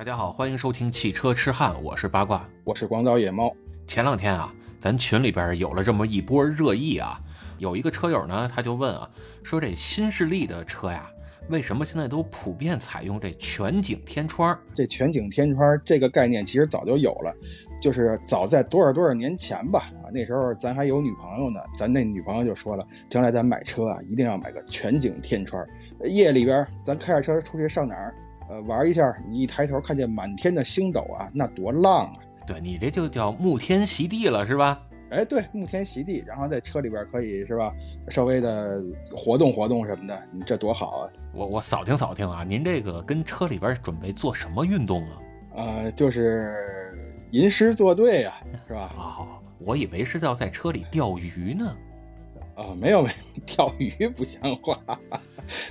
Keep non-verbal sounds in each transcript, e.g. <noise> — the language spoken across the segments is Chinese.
大家好，欢迎收听汽车痴汉，我是八卦，我是广岛野猫。前两天啊，咱群里边有了这么一波热议啊，有一个车友呢，他就问啊，说这新势力的车呀，为什么现在都普遍采用这全景天窗？这全景天窗这个概念其实早就有了，就是早在多少多少年前吧，啊，那时候咱还有女朋友呢，咱那女朋友就说了，将来咱买车啊，一定要买个全景天窗，夜里边咱开着车出去上哪儿？呃，玩一下，你一抬头看见满天的星斗啊，那多浪啊！对你这就叫沐天席地了，是吧？哎，对，沐天席地，然后在车里边可以是吧，稍微的活动活动什么的，你这多好啊！我我扫听扫听啊，您这个跟车里边准备做什么运动啊？呃，就是吟诗作对呀，<laughs> 是吧？哦，我以为是要在车里钓鱼呢。啊，没有没有，钓鱼不像话。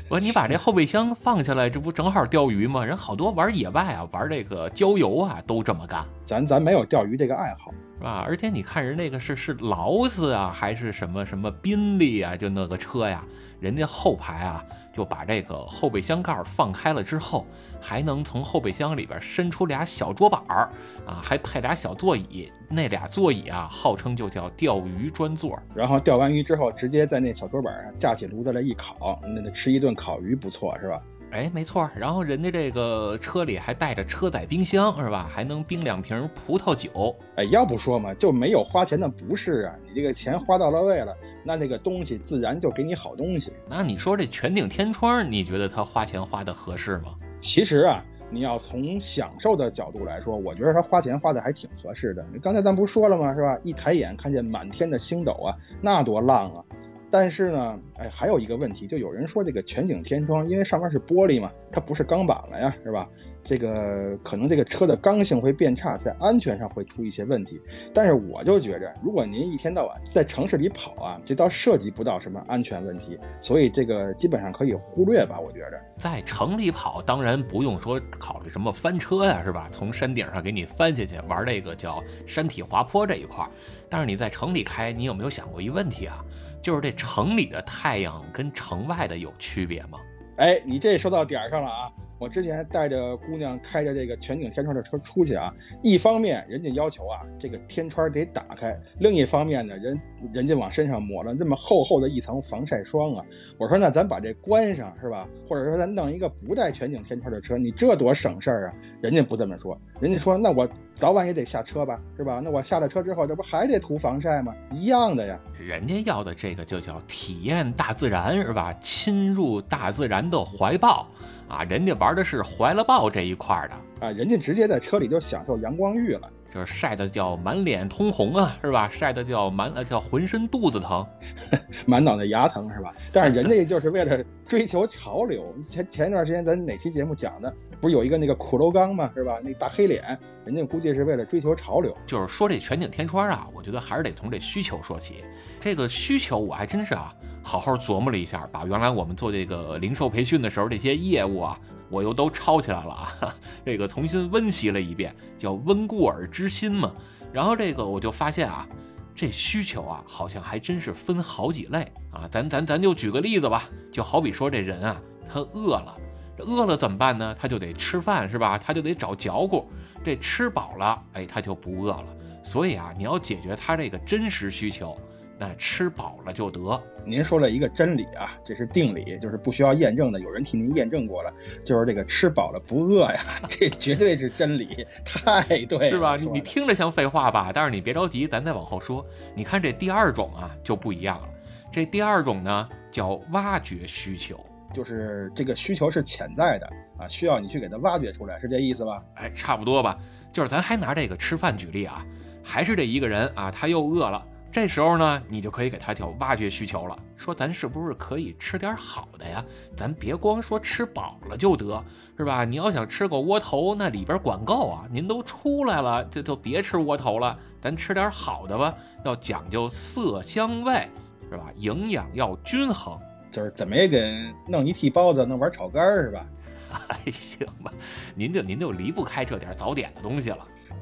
我说你把这后备箱放下来，这不正好钓鱼吗？人好多玩野外啊，玩这个郊游啊，都这么干。咱咱没有钓鱼这个爱好，是吧？而且你看人那个是是劳斯啊，还是什么什么宾利啊，就那个车呀，人家后排啊。就把这个后备箱盖放开了之后，还能从后备箱里边伸出俩小桌板儿啊，还配俩小座椅。那俩座椅啊，号称就叫钓鱼专座。然后钓完鱼之后，直接在那小桌板上架起炉子来一烤，那吃一顿烤鱼不错，是吧？哎，没错，然后人家这个车里还带着车载冰箱，是吧？还能冰两瓶葡萄酒。哎，要不说嘛，就没有花钱的不是啊！你这个钱花到了位了，那那个东西自然就给你好东西。那你说这全景天窗，你觉得他花钱花的合适吗？其实啊，你要从享受的角度来说，我觉得他花钱花的还挺合适的。刚才咱不是说了吗？是吧？一抬眼看见满天的星斗啊，那多浪啊！但是呢，哎，还有一个问题，就有人说这个全景天窗，因为上面是玻璃嘛，它不是钢板了呀，是吧？这个可能这个车的刚性会变差，在安全上会出一些问题。但是我就觉着，如果您一天到晚在城市里跑啊，这倒涉及不到什么安全问题，所以这个基本上可以忽略吧。我觉着，在城里跑，当然不用说考虑什么翻车呀，是吧？从山顶上给你翻下去玩这个叫山体滑坡这一块。但是你在城里开，你有没有想过一问题啊？就是这城里的太阳跟城外的有区别吗？哎，你这说到点儿上了啊！我之前带着姑娘开着这个全景天窗的车出去啊，一方面人家要求啊这个天窗得打开，另一方面呢人人家往身上抹了这么厚厚的一层防晒霜啊。我说那咱把这关上是吧？或者说咱弄一个不带全景天窗的车，你这多省事儿啊！人家不这么说，人家说那我早晚也得下车吧，是吧？那我下了车之后，这不还得涂防晒吗？一样的呀。人家要的这个就叫体验大自然是吧？侵入大自然的怀抱。啊，人家玩的是怀了抱这一块的啊，人家直接在车里就享受阳光浴了，就是晒的叫满脸通红啊，是吧？晒的叫满呃叫浑身肚子疼，<laughs> 满脑袋牙疼是吧？但是人家就是为了追求潮流。前前一段时间咱哪期节目讲的，不是有一个那个骷髅钢吗？是吧？那大黑脸，人家估计是为了追求潮流。就是说这全景天窗啊，我觉得还是得从这需求说起。这个需求我还真是啊。好好琢磨了一下，把原来我们做这个零售培训的时候这些业务啊，我又都抄起来了啊，<laughs> 这个重新温习了一遍，叫温故而知新嘛。然后这个我就发现啊，这需求啊，好像还真是分好几类啊。咱咱咱就举个例子吧，就好比说这人啊，他饿了，饿了怎么办呢？他就得吃饭是吧？他就得找嚼骨。这吃饱了，哎，他就不饿了。所以啊，你要解决他这个真实需求。那吃饱了就得。您说了一个真理啊，这是定理，就是不需要验证的。有人替您验证过了，就是这个吃饱了不饿呀，<laughs> 这绝对是真理，太对了，是吧？你你听着像废话吧？但是你别着急，咱再往后说。你看这第二种啊就不一样了。这第二种呢叫挖掘需求，就是这个需求是潜在的啊，需要你去给它挖掘出来，是这意思吧？哎，差不多吧。就是咱还拿这个吃饭举例啊，还是这一个人啊，他又饿了。这时候呢，你就可以给他挑挖掘需求了，说咱是不是可以吃点好的呀？咱别光说吃饱了就得，是吧？你要想吃个窝头，那里边管够啊！您都出来了，就就别吃窝头了，咱吃点好的吧。要讲究色香味，是吧？营养要均衡，就是怎么也得弄一屉包子，弄碗炒肝，是吧？还 <laughs> 行吧，您就您就离不开这点早点的东西了。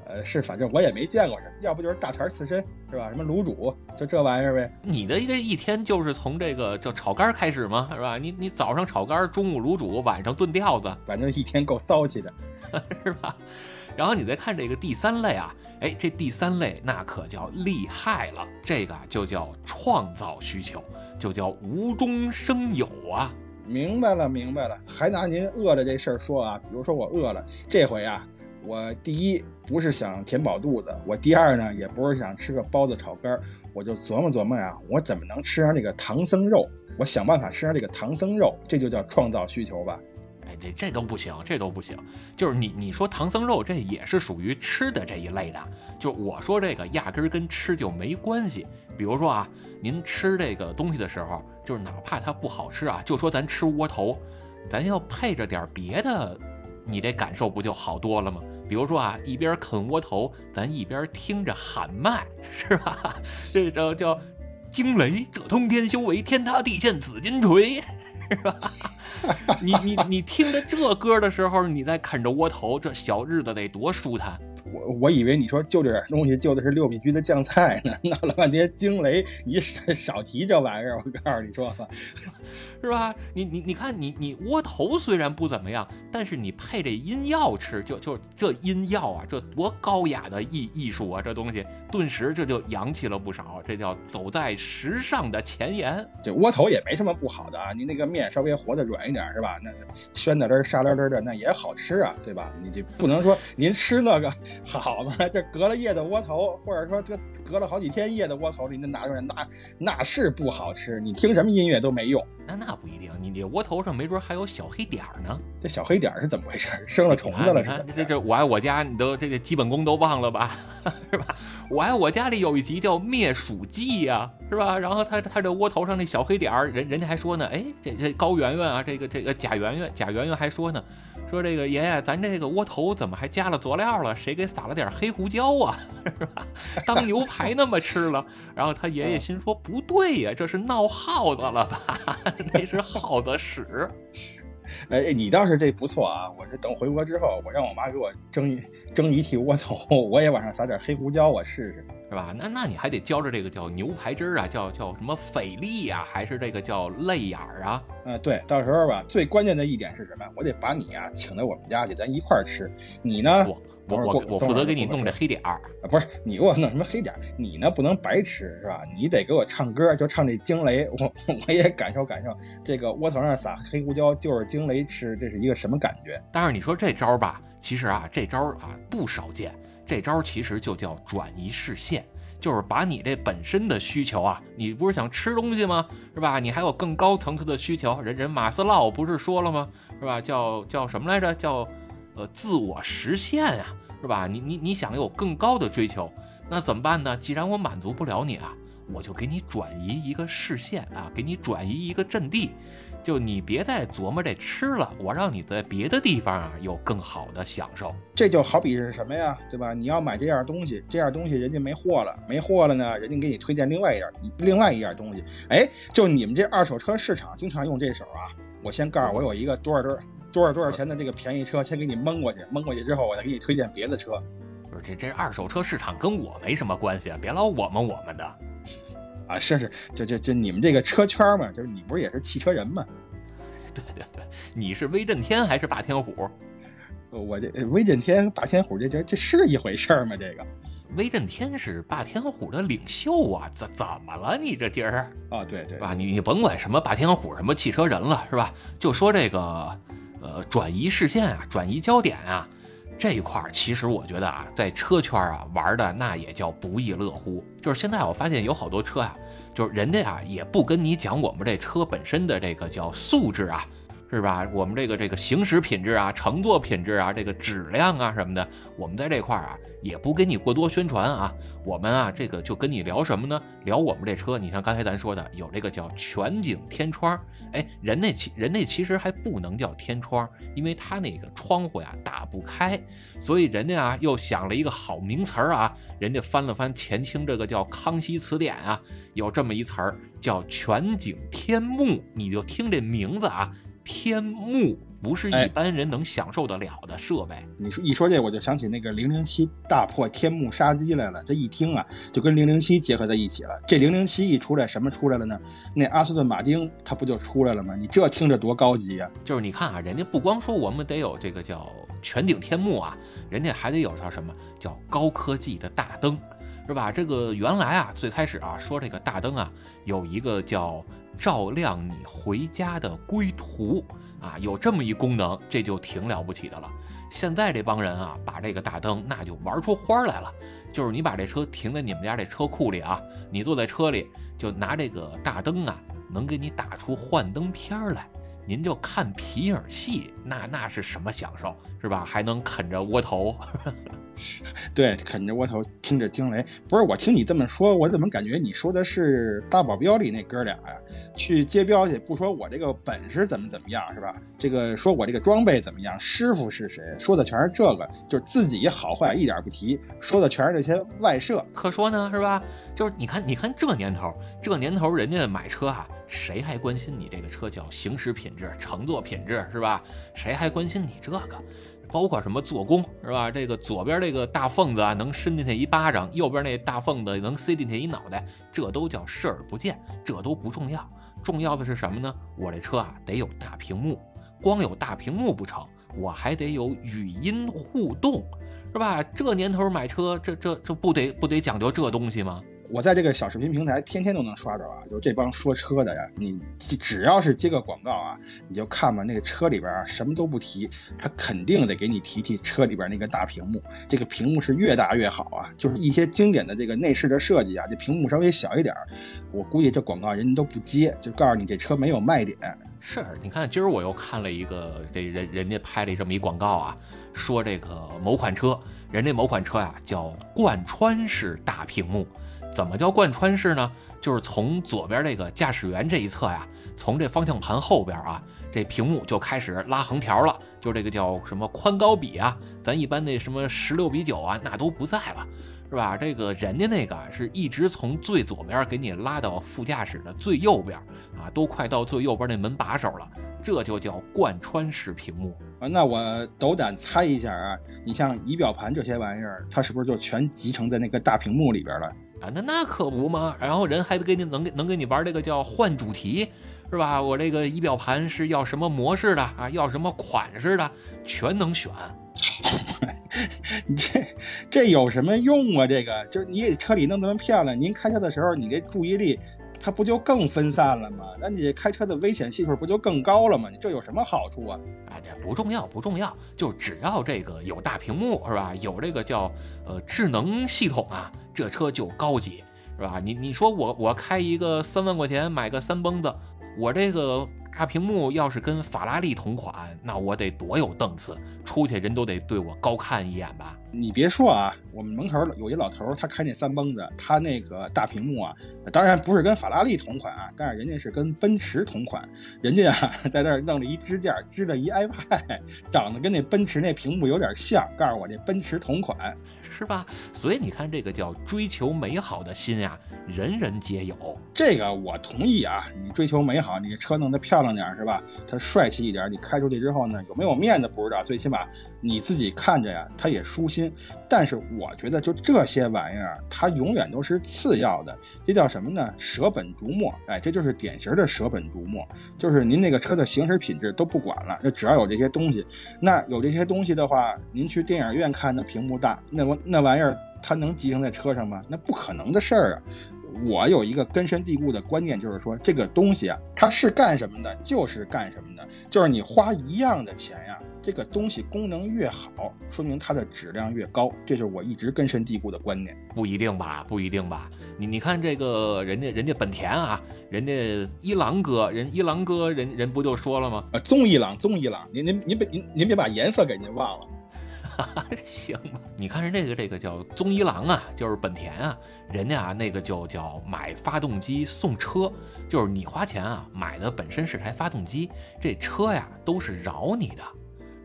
呃，是，反正我也没见过什么，要不就是大肠刺身，是吧？什么卤煮，就这玩意儿呗。你的一个一天就是从这个叫炒肝开始吗？是吧？你你早上炒肝，中午卤煮，晚上炖吊子，反正一天够骚气的，<laughs> 是吧？然后你再看这个第三类啊，哎，这第三类那可叫厉害了，这个就叫创造需求，就叫无中生有啊。明白了，明白了。还拿您饿了这事儿说啊，比如说我饿了，这回啊，我第一不是想填饱肚子，我第二呢也不是想吃个包子炒肝，我就琢磨琢磨呀，我怎么能吃上这个唐僧肉？我想办法吃上这个唐僧肉，这就叫创造需求吧。哎，这这都不行，这都不行。就是你你说唐僧肉，这也是属于吃的这一类的。就我说这个，压根儿跟吃就没关系。比如说啊，您吃这个东西的时候，就是哪怕它不好吃啊，就说咱吃窝头，咱要配着点别的，你这感受不就好多了吗？比如说啊，一边啃窝头，咱一边听着喊麦，是吧？<laughs> 这叫叫惊雷，这通天修为，天塌地陷紫金锤，是吧？<laughs> 你你你听着这歌的时候，你在啃着窝头，这小日子得多舒坦。我我以为你说就这点东西，就的是六必居的酱菜呢，闹了半天惊雷，你少少提这玩意儿，我告诉你说吧，是吧？你你你看你你窝头虽然不怎么样，但是你配这阴药吃，就就这阴药啊，这多高雅的艺艺术啊！这东西顿时这就洋气了不少，这叫走在时尚的前沿。这窝头也没什么不好的啊，你那个面稍微和的软一点是吧？那宣的汁沙溜溜的，那也好吃啊，对吧？你就不能说您吃那个。好嘛，这隔了夜的窝头，或者说这隔了好几天夜的窝头，你那拿出来，那那是不好吃。你听什么音乐都没用。那那不一定，你你窝头上没准还有小黑点儿呢。这小黑点儿是怎么回事？生了虫子了是怎么？这这我爱我家，你都这个基本功都忘了吧？<laughs> 是吧？我爱我家里有一集叫灭鼠记呀，是吧？然后他他这窝头上那小黑点儿，人人家还说呢，哎，这这高圆圆啊，这个这个贾圆圆，贾圆圆还说呢。说这个爷爷，咱这个窝头怎么还加了佐料了？谁给撒了点黑胡椒啊？<laughs> 是吧？当牛排那么吃了。然后他爷爷心说：不对呀，这是闹耗子了吧？<laughs> 那是耗子屎。<laughs> 哎，你倒是这不错啊！我这等回国之后，我让我妈给我蒸一蒸一屉窝头，我也往上撒点黑胡椒，我试试。是吧？那那你还得浇着这个叫牛排汁儿啊，叫叫什么菲力呀，还是这个叫泪眼儿啊？嗯，对，到时候吧，最关键的一点是什么？我得把你啊请到我们家去，咱一块儿吃。你呢？我我我我负责给你弄这黑点儿啊，不是你给我弄什么黑点儿？你呢不能白吃是吧？你得给我唱歌，就唱这惊雷，我我也感受感受这个窝头上撒黑胡椒就是惊雷吃，这是一个什么感觉？但是你说这招吧，其实啊，这招啊不少见。这招其实就叫转移视线，就是把你这本身的需求啊，你不是想吃东西吗？是吧？你还有更高层次的需求。人人马斯洛不是说了吗？是吧？叫叫什么来着？叫呃自我实现啊，是吧？你你你想有更高的追求，那怎么办呢？既然我满足不了你啊，我就给你转移一个视线啊，给你转移一个阵地。就你别再琢磨这吃了，我让你在别的地方啊有更好的享受。这就好比是什么呀，对吧？你要买这样东西，这样东西人家没货了，没货了呢，人家给你推荐另外一样，另外一样东西。哎，就你们这二手车市场经常用这手啊，我先告诉我有一个多少多多少多少钱的这个便宜车，先给你蒙过去，蒙过去之后，我再给你推荐别的车。不是这这二手车市场跟我没什么关系啊，别老我们我们的。啊，是是，就就就你们这个车圈嘛，就是你不是也是汽车人嘛？对对对，你是威震天还是霸天虎？我这威震天、霸天虎，这这这是一回事儿吗？这个威震天是霸天虎的领袖啊，怎怎么了？你这今儿啊，对对，吧？你你甭管什么霸天虎、什么汽车人了，是吧？就说这个呃，转移视线啊，转移焦点啊。这一块儿其实我觉得啊，在车圈啊玩的那也叫不亦乐乎。就是现在我发现有好多车啊，就是人家啊也不跟你讲我们这车本身的这个叫素质啊。是吧？我们这个这个行驶品质啊，乘坐品质啊，这个质量啊什么的，我们在这块儿啊也不给你过多宣传啊。我们啊这个就跟你聊什么呢？聊我们这车。你像刚才咱说的，有这个叫全景天窗，哎，人那其人那其实还不能叫天窗，因为它那个窗户呀打不开，所以人家啊又想了一个好名词儿啊，人家翻了翻前清这个叫《康熙词典》啊，有这么一词儿叫全景天幕，你就听这名字啊。天幕，不是哎一般人能享受得了的设备。你说一说这，我就想起那个零零七大破天幕杀机来了。这一听啊，就跟零零七结合在一起了。这零零七一出来，什么出来了呢？那阿斯顿马丁它不就出来了吗？你这听着多高级呀、就是你看啊，人家不光说我们得有这个叫全顶天幕啊，人家还得有叫什么叫高科技的大灯，是吧？这个原来啊，最开始啊说这个大灯啊有一个叫照亮你回家的归途啊，有这么一功能，这就挺了不起的了。现在这帮人啊，把这个大灯那就玩出花来了。就是你把这车停在你们家这车库里啊，你坐在车里就拿这个大灯啊，能给你打出幻灯片来。您就看皮影戏，那那是什么享受，是吧？还能啃着窝头，<laughs> 对，啃着窝头，听着惊雷。不是我听你这么说，我怎么感觉你说的是大保镖里那哥俩呀？去接镖去，不说我这个本事怎么怎么样，是吧？这个说我这个装备怎么样，师傅是谁，说的全是这个，就是自己好坏一点不提，说的全是这些外设。可说呢，是吧？就是你看，你看这年头，这年头人家买车啊，谁还关心你这个车叫行驶品质、乘坐品质，是吧？谁还关心你这个？包括什么做工，是吧？这个左边这个大缝子啊，能伸进去一巴掌；右边那大缝子能塞进去一脑袋，这都叫视而不见，这都不重要。重要的是什么呢？我这车啊得有大屏幕，光有大屏幕不成，我还得有语音互动，是吧？这年头买车，这这这不得不得讲究这东西吗？我在这个小视频平台天天都能刷着啊，就这帮说车的呀，你只要是接个广告啊，你就看吧，那个车里边啊什么都不提，他肯定得给你提提车里边那个大屏幕，这个屏幕是越大越好啊，就是一些经典的这个内饰的设计啊，这屏幕稍微小一点儿，我估计这广告人家都不接，就告诉你这车没有卖点。是，你看今儿我又看了一个这人人家拍了这么一广告啊，说这个某款车，人这某款车呀、叫贯穿式大屏幕。怎么叫贯穿式呢？就是从左边这个驾驶员这一侧呀，从这方向盘后边啊，这屏幕就开始拉横条了，就这个叫什么宽高比啊，咱一般那什么十六比九啊，那都不在了。是吧？这个人家那个是一直从最左边给你拉到副驾驶的最右边啊，都快到最右边那门把手了，这就叫贯穿式屏幕。啊，那我斗胆猜一下啊，你像仪表盘这些玩意儿，它是不是就全集成在那个大屏幕里边了？啊，那那可不嘛。然后人还给你能给能给你玩这个叫换主题，是吧？我这个仪表盘是要什么模式的啊？要什么款式的，全能选。你 <laughs> 这这有什么用啊？这个就是你给车里弄那么漂亮，您开车的时候你这注意力，它不就更分散了吗？那你开车的危险系数不就更高了吗？你这有什么好处啊？啊，这不重要，不重要，就只要这个有大屏幕是吧？有这个叫呃智能系统啊，这车就高级是吧？你你说我我开一个三万块钱买个三蹦子，我这个大屏幕要是跟法拉利同款，那我得多有档次，出去人都得对我高看一眼吧？你别说啊，我们门口有一老头，他开那三蹦子，他那个大屏幕啊，当然不是跟法拉利同款啊，但是人家是跟奔驰同款，人家啊在那儿弄了一支架，支了一 iPad，长得跟那奔驰那屏幕有点像，告诉我这奔驰同款。是吧？所以你看，这个叫追求美好的心呀，人人皆有。这个我同意啊，你追求美好，你车弄得漂亮点儿是吧？它帅气一点，你开出去之后呢，有没有面子不知道，最起码你自己看着呀，它也舒心。但是我觉得就这些玩意儿，它永远都是次要的，这叫什么呢？舍本逐末。哎，这就是典型的舍本逐末，就是您那个车的行驶品质都不管了，就只要有这些东西。那有这些东西的话，您去电影院看那屏幕大，那玩那玩意儿它能集成在车上吗？那不可能的事儿啊！我有一个根深蒂固的观念，就是说这个东西啊，它是干什么的，就是干什么的，就是你花一样的钱呀，这个东西功能越好，说明它的质量越高，这就是我一直根深蒂固的观念。不一定吧，不一定吧。你你看这个人家人家本田啊，人家一郎哥，人一郎哥人人不就说了吗？呃，棕一朗，棕一朗，您您您别您您别把颜色给您忘了。<laughs> 行吧，你看人这个这个叫宗一郎啊，就是本田啊，人家啊那个就叫买发动机送车，就是你花钱啊买的本身是台发动机，这车呀都是饶你的，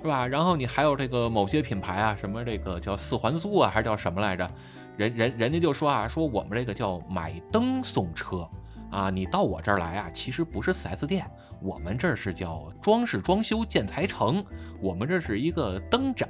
是吧？然后你还有这个某些品牌啊，什么这个叫四环素啊，还是叫什么来着？人人人家就说啊，说我们这个叫买灯送车。啊，你到我这儿来啊，其实不是 4S 店，我们这儿是叫装饰装修建材城，我们这是一个灯展，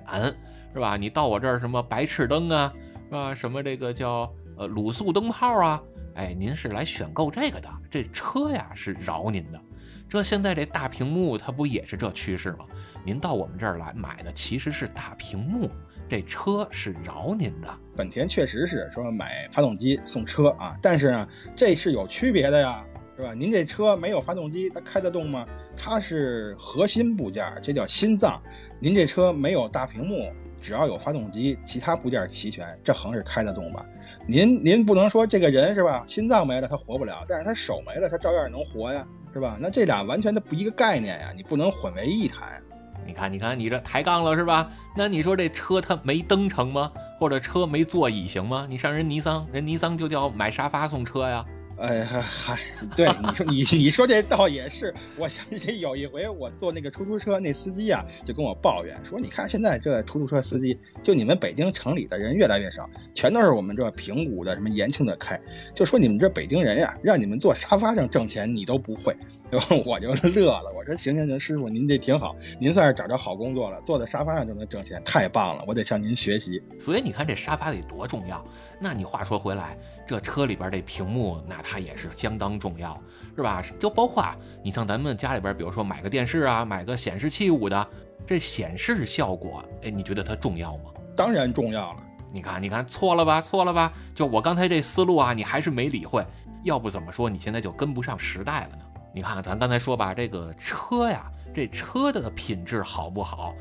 是吧？你到我这儿什么白炽灯啊，是吧？什么这个叫呃卤素灯泡啊，哎，您是来选购这个的，这车呀是饶您的。这现在这大屏幕它不也是这趋势吗？您到我们这儿来买的其实是大屏幕，这车是饶您的。本田确实是说买发动机送车啊，但是呢，这是有区别的呀，是吧？您这车没有发动机，它开得动吗？它是核心部件，这叫心脏。您这车没有大屏幕，只要有发动机，其他部件齐全，这横是开得动吧？您您不能说这个人是吧？心脏没了他活不了，但是他手没了他照样能活呀。是吧？那这俩完全的不一个概念呀，你不能混为一谈。你看，你看，你这抬杠了是吧？那你说这车它没灯成吗？或者车没座椅行吗？你上人尼桑，人尼桑就叫买沙发送车呀。哎嗨，对你说你你说这倒也是，我想起有一回我坐那个出租车，那司机啊就跟我抱怨说，你看现在这出租车司机，就你们北京城里的人越来越少，全都是我们这平谷的什么延庆的开，就说你们这北京人呀，让你们坐沙发上挣钱你都不会，<laughs> 我就乐了，我说行行行，师傅您这挺好，您算是找着好工作了，坐在沙发上就能挣钱，太棒了，我得向您学习。所以你看这沙发得多重要，那你话说回来。这车里边这屏幕，那它也是相当重要，是吧？就包括啊你像咱们家里边，比如说买个电视啊，买个显示器五的，这显示效果，哎，你觉得它重要吗？当然重要了。你看，你看，错了吧？错了吧？就我刚才这思路啊，你还是没理会。要不怎么说你现在就跟不上时代了呢？你看，咱刚才说吧，这个车呀，这车的品质好不好，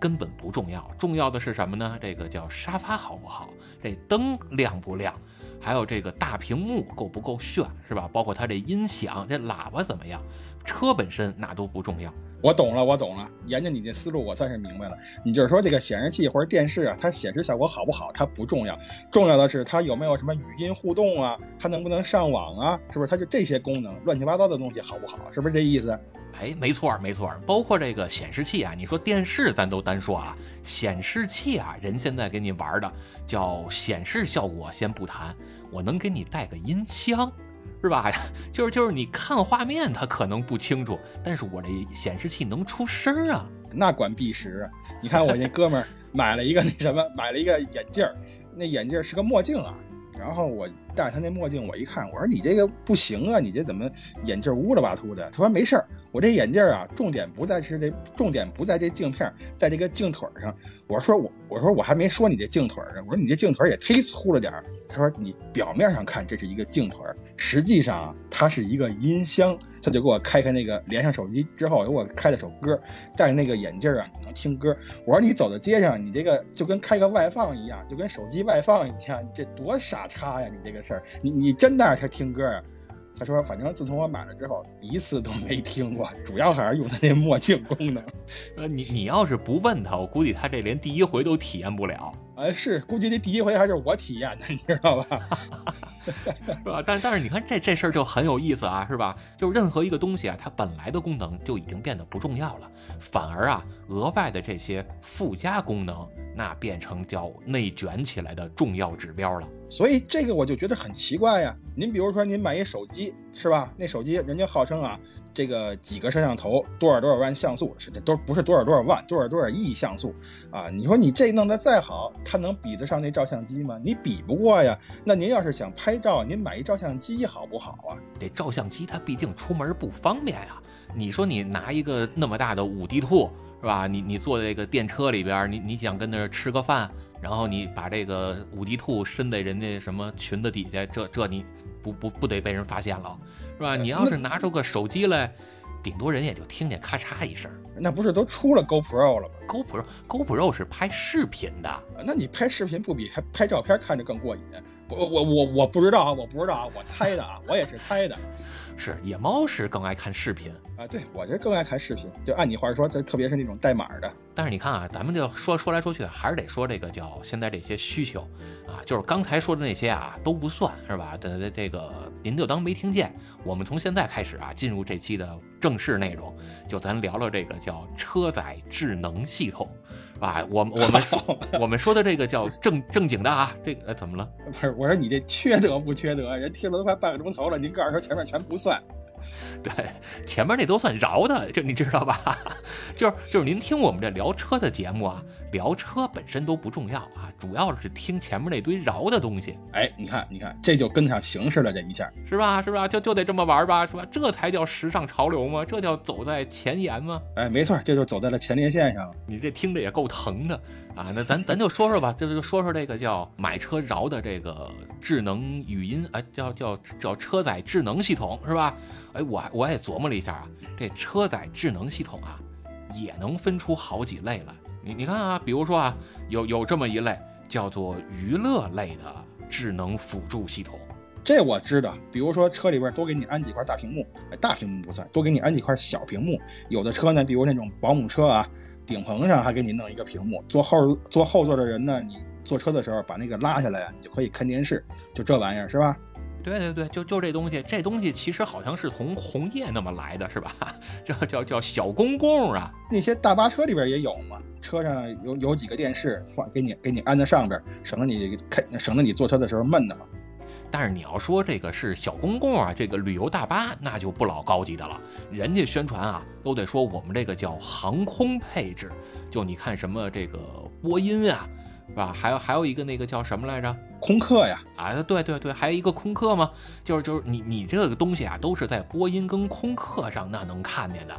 根本不重要，重要的是什么呢？这个叫沙发好不好，这灯亮不亮。还有这个大屏幕够不够炫，是吧？包括它这音响、这喇叭怎么样？车本身那都不重要。我懂了，我懂了。沿着你这思路，我算是明白了。你就是说，这个显示器或者电视啊，它显示效果好不好，它不重要，重要的是它有没有什么语音互动啊，它能不能上网啊，是不是？它就这些功能，乱七八糟的东西好不好？是不是这意思？哎，没错，没错。包括这个显示器啊，你说电视咱都单说啊，显示器啊，人现在给你玩的叫显示效果，先不谈，我能给你带个音箱。是吧？就是就是，你看画面它可能不清楚，但是我这显示器能出声啊，那管必实。你看我那哥们儿买了一个那什么，买了一个眼镜儿，那眼镜是个墨镜啊。然后我戴他那墨镜，我一看，我说你这个不行啊，你这怎么眼镜乌了巴秃的？他说没事儿，我这眼镜啊，重点不在是这，重点不在这镜片，在这个镜腿上。我说我我说我还没说你这镜腿呢，我说你这镜腿也忒粗了点儿。他说你表面上看这是一个镜腿，实际上它是一个音箱。他就给我开开那个连上手机之后，给我开了首歌，戴那个眼镜啊你能听歌。我说你走在街上，你这个就跟开个外放一样，就跟手机外放一样，这多傻叉呀！你这个事儿，你你真戴着它听歌啊？他说：“反正自从我买了之后，一次都没听过，主要还是用他那墨镜功能。呃，你你要是不问他，我估计他这连第一回都体验不了。哎，是，估计这第一回还是我体验的，你知道吧？<laughs> 是吧？但但是你看这这事儿就很有意思啊，是吧？就任何一个东西啊，它本来的功能就已经变得不重要了，反而啊，额外的这些附加功能，那变成叫内卷起来的重要指标了。”所以这个我就觉得很奇怪呀。您比如说，您买一手机是吧？那手机人家号称啊，这个几个摄像头，多少多少万像素，是这都不是多少多少万，多少多少亿像素啊？你说你这弄得再好，它能比得上那照相机吗？你比不过呀。那您要是想拍照，您买一照相机好不好啊？这照相机它毕竟出门不方便呀。你说你拿一个那么大的五 D 兔是吧？你你坐这个电车里边，你你想跟那儿吃个饭？然后你把这个五 D 兔伸在人家什么裙子底下，这这你不不不得被人发现了，是吧？你要是拿出个手机来，顶多人也就听见咔嚓一声。那不是都出了 GoPro 了吗？GoPro GoPro 是拍视频的，那你拍视频不比还拍照片看着更过瘾？我我我我不知道啊，我不知道啊，我猜的啊，我也是猜的。<laughs> 是野猫是更爱看视频啊，对我这更爱看视频，就按你话说，这特别是那种代码的。但是你看啊，咱们就说说来说去，还是得说这个叫现在这些需求啊，就是刚才说的那些啊都不算是吧？的这个您就当没听见。我们从现在开始啊，进入这期的正式内容，就咱聊聊这个叫车载智能系统，啊，我们我们说我们说的这个叫正正经的啊，这个呃怎么了？不是，我说你这缺德不缺德？人听了都快半个钟头了，您告诉说前面全不算。<laughs> 对，前面那都算饶的，就你知道吧？<laughs> 就是就是您听我们这聊车的节目啊，聊车本身都不重要啊，主要是听前面那堆饶的东西。哎，你看你看，这就跟上形势了，这一下是吧？是吧？就就得这么玩吧，是吧？这才叫时尚潮流吗？这叫走在前沿吗？哎，没错，这就走在了前列线上。你这听着也够疼的啊！那咱咱就说说吧，这就说说这个叫买车饶的这个智能语音，哎，叫叫叫车载智能系统是吧？哎，我我也琢磨了一下啊，这车载智能系统啊，也能分出好几类来。你你看啊，比如说啊，有有这么一类叫做娱乐类的智能辅助系统，这我知道。比如说车里边多给你安几块大屏幕，哎，大屏幕不算，多给你安几块小屏幕。有的车呢，比如那种保姆车啊，顶棚上还给你弄一个屏幕，坐后坐后座的人呢，你坐车的时候把那个拉下来啊，你就可以看电视，就这玩意儿是吧？对对对，就就这东西，这东西其实好像是从红叶那么来的，是吧？<laughs> 叫叫叫小公公啊，那些大巴车里边也有嘛，车上有有几个电视放给你给你安在上边，省得你开省得你坐车的时候闷的嘛。但是你要说这个是小公共啊，这个旅游大巴那就不老高级的了，人家宣传啊都得说我们这个叫航空配置，就你看什么这个波音啊。是吧？还有还有一个那个叫什么来着？空客呀！啊，对对对，还有一个空客吗？就是就是你你这个东西啊，都是在波音跟空客上那能看见的。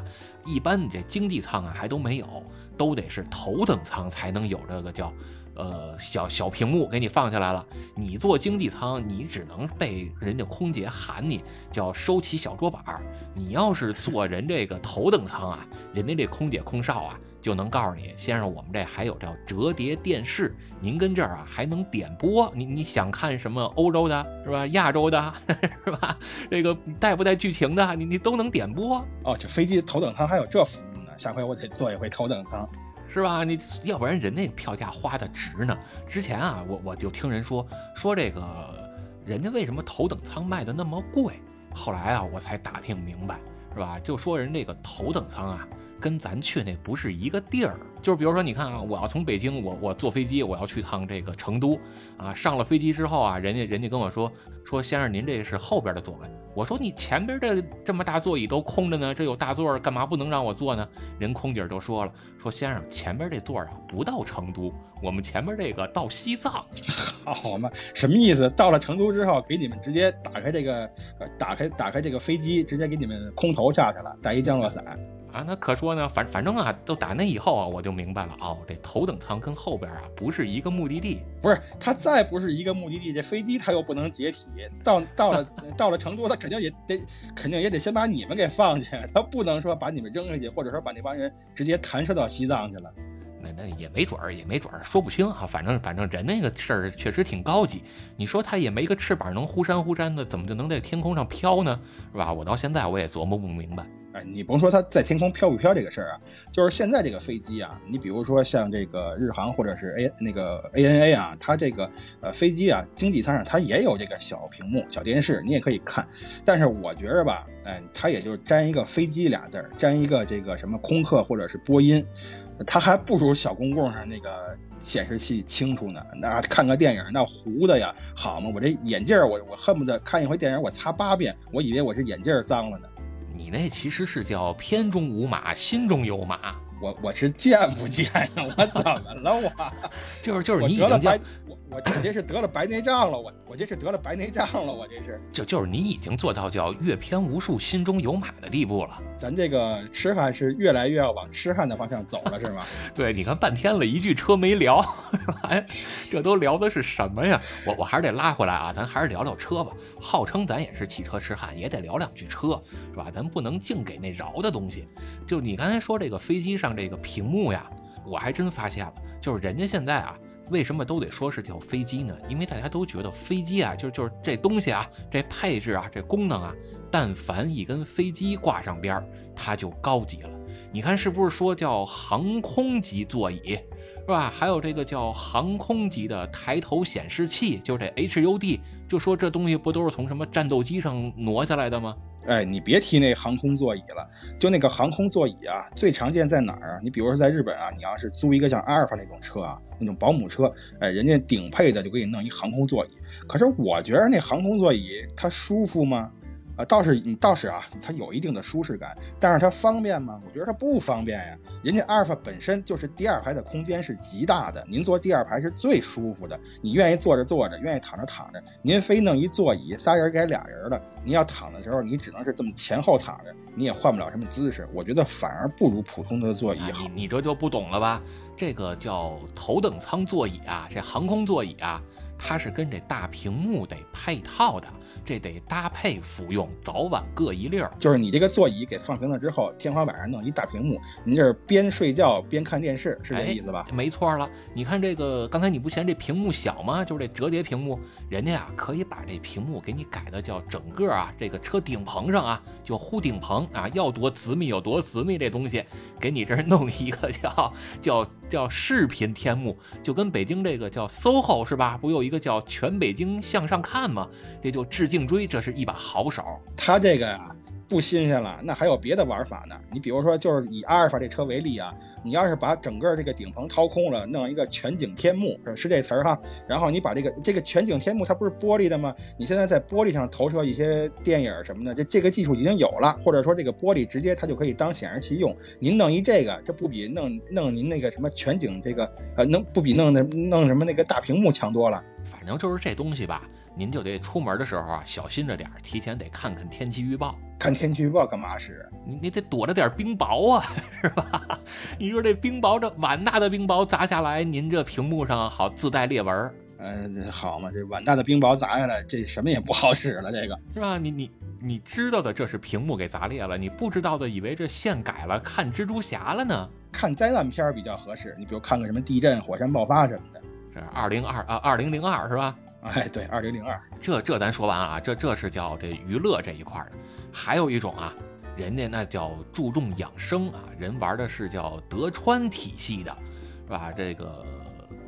一般你这经济舱啊还都没有，都得是头等舱才能有这个叫呃小小屏幕给你放下来了。你坐经济舱，你只能被人家空姐喊你叫收起小桌板儿。你要是坐人这个头等舱啊，人家这空姐空少啊。就能告诉你，先生，我们这还有叫折叠电视，您跟这儿啊还能点播，你你想看什么欧洲的，是吧？亚洲的，<laughs> 是吧？这个带不带剧情的，你你都能点播。哦，这飞机头等舱还有这服务呢，下回我得坐一回头等舱，是吧？你要不然人家票价花的值呢。之前啊，我我就听人说说这个，人家为什么头等舱卖的那么贵？后来啊，我才打听明白，是吧？就说人这个头等舱啊。跟咱去那不是一个地儿，就是比如说，你看啊，我要从北京，我我坐飞机，我要去趟这个成都，啊，上了飞机之后啊，人家人家跟我说说，先生您这是后边的座位，我说你前边这这么大座椅都空着呢，这有大座儿干嘛不能让我坐呢？人空姐就说了，说先生前边这座啊不到成都，我们前边这个到西藏，<laughs> 好嘛，什么意思？到了成都之后，给你们直接打开这个，打开打开这个飞机，直接给你们空投下去了，带一降落伞。啊，那可说呢，反反正啊，都打那以后啊，我就明白了哦，这头等舱跟后边啊不是一个目的地，不是它再不是一个目的地，这飞机它又不能解体，到到了 <laughs> 到了成都，它肯定也得肯定也得先把你们给放下，它不能说把你们扔下去，或者说把那帮人直接弹射到西藏去了。那那也没准儿，也没准儿，说不清哈。反正反正人那个事儿确实挺高级。你说他也没个翅膀能忽闪忽闪的，怎么就能在天空上飘呢？是吧？我到现在我也琢磨不明白。你甭说它在天空飘不飘这个事儿啊，就是现在这个飞机啊，你比如说像这个日航或者是 A 那个 ANA 啊，它这个呃飞机啊，经济舱上它也有这个小屏幕、小电视，你也可以看。但是我觉着吧，哎，它也就沾一个飞机俩字儿，沾一个这个什么空客或者是波音。它还不如小公共上那个显示器清楚呢。那看个电影那糊的呀，好嘛！我这眼镜儿我我恨不得看一回电影我擦八遍，我以为我这眼镜儿脏了呢。你那其实是叫片中无马，心中有马。我我是见不见呀？我怎么了？我 <laughs> 就是就是你已经白我我这是得了白内障了，我我这是得了白内障了，我这是就就是你已经做到叫阅片无数，心中有马的地步了。咱这个痴汉是越来越要往痴汉的方向走了，是吗？<laughs> 对，你看半天了一句车没聊，<laughs> 哎，这都聊的是什么呀？我我还是得拉回来啊，咱还是聊聊车吧。号称咱也是汽车痴汉，也得聊两句车，是吧？咱不能净给那饶的东西。就你刚才说这个飞机上这个屏幕呀，我还真发现了，就是人家现在啊，为什么都得说是叫飞机呢？因为大家都觉得飞机啊，就就是这东西啊，这配置啊，这功能啊。但凡一跟飞机挂上边儿，它就高级了。你看是不是说叫航空级座椅，是吧？还有这个叫航空级的抬头显示器，就是这 HUD，就说这东西不都是从什么战斗机上挪下来的吗？哎，你别提那航空座椅了，就那个航空座椅啊，最常见在哪儿啊？你比如说在日本啊，你要是租一个像阿尔法那种车啊，那种保姆车，哎，人家顶配的就给你弄一航空座椅。可是我觉得那航空座椅它舒服吗？啊，倒是你倒是啊，它有一定的舒适感，但是它方便吗？我觉得它不方便呀。人家阿尔法本身就是第二排的空间是极大的，您坐第二排是最舒服的。你愿意坐着坐着，愿意躺着躺着，您非弄一座椅，仨人改俩人的，您要躺的时候，你只能是这么前后躺着，你也换不了什么姿势。我觉得反而不如普通的座椅好。你你这就不懂了吧？这个叫头等舱座椅啊，这航空座椅啊，它是跟这大屏幕得配套的。这得搭配服用，早晚各一粒儿。就是你这个座椅给放平了之后，天花板上弄一大屏幕，您这是边睡觉边看电视，是这意思吧？没错了。你看这个，刚才你不嫌这屏幕小吗？就是这折叠屏幕，人家啊可以把这屏幕给你改的叫整个啊，这个车顶棚上啊就护顶棚啊，要多私密有多私密，这东西给你这儿弄一个叫叫叫视频天幕，就跟北京这个叫 SOHO 是吧？不有一个叫全北京向上看吗？这就致敬。颈椎，这是一把好手。他这个呀，不新鲜了。那还有别的玩法呢？你比如说，就是以阿尔法这车为例啊，你要是把整个这个顶棚掏空了，弄一个全景天幕，是这词儿哈。然后你把这个这个全景天幕，它不是玻璃的吗？你现在在玻璃上投射一些电影什么的，这这个技术已经有了，或者说这个玻璃直接它就可以当显示器用。您弄一这个，这不比弄弄您那个什么全景这个呃，能不比弄那弄什么那个大屏幕强多了？反正就是这东西吧。您就得出门的时候啊，小心着点儿，提前得看看天气预报。看天气预报干嘛使？你你得躲着点冰雹啊，<laughs> 是吧？你说这冰雹，这碗大的冰雹砸下来，您这屏幕上好自带裂纹。嗯，好嘛，这碗大的冰雹砸下来，这什么也不好使了，这个是吧？你你你知道的，这是屏幕给砸裂了；你不知道的，以为这线改了，看蜘蛛侠了呢。看灾难片比较合适，你比如看个什么地震、火山爆发什么的。这二零二啊，二零零二是吧？哎，对，二零零二，这这咱说完啊，这这是叫这娱乐这一块的，还有一种啊，人家那叫注重养生啊，人玩的是叫德川体系的，是吧？这个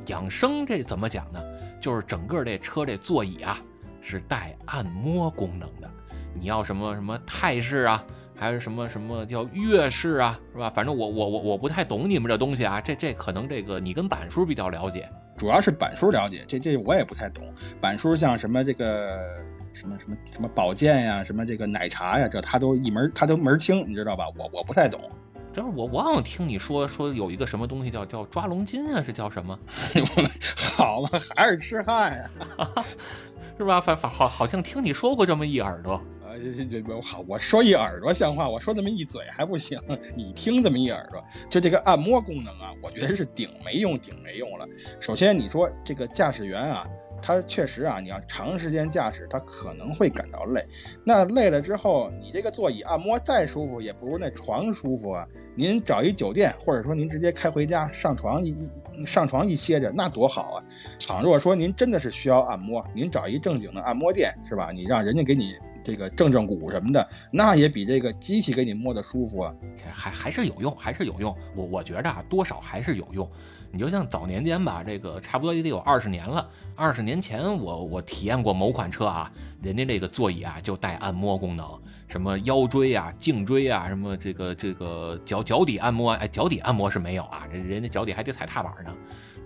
养生这怎么讲呢？就是整个这车这座椅啊是带按摩功能的，你要什么什么泰式啊，还是什么什么叫粤式啊，是吧？反正我我我我不太懂你们这东西啊，这这可能这个你跟板叔比较了解。主要是板书了解，这这我也不太懂。板书像什么这个什么什么什么保健呀，什么这个奶茶呀，这他都一门他都门清，你知道吧？我我不太懂。就是我我好像听你说说有一个什么东西叫叫抓龙筋啊，是叫什么？<laughs> 好了，还是痴汉啊，<laughs> 是吧？反反好好像听你说过这么一耳朵。呃，这这好，我说一耳朵像话，我说这么一嘴还不行？你听这么一耳朵，就这个按摩功能啊，我觉得是顶没用，顶没用了。首先你说这个驾驶员啊，他确实啊，你要长时间驾驶，他可能会感到累。那累了之后，你这个座椅按摩再舒服，也不如那床舒服啊。您找一酒店，或者说您直接开回家，上床一上床一歇着，那多好啊。倘若说您真的是需要按摩，您找一正经的按摩店，是吧？你让人家给你。这个正正骨什么的，那也比这个机器给你摸的舒服啊，还还是有用，还是有用。我我觉着啊，多少还是有用。你就像早年间吧，这个差不多也得有二十年了。二十年前，我我体验过某款车啊，人家这个座椅啊就带按摩功能，什么腰椎啊、颈椎啊，什么这个这个脚脚底按摩，哎，脚底按摩是没有啊，人人家脚底还得踩踏板呢。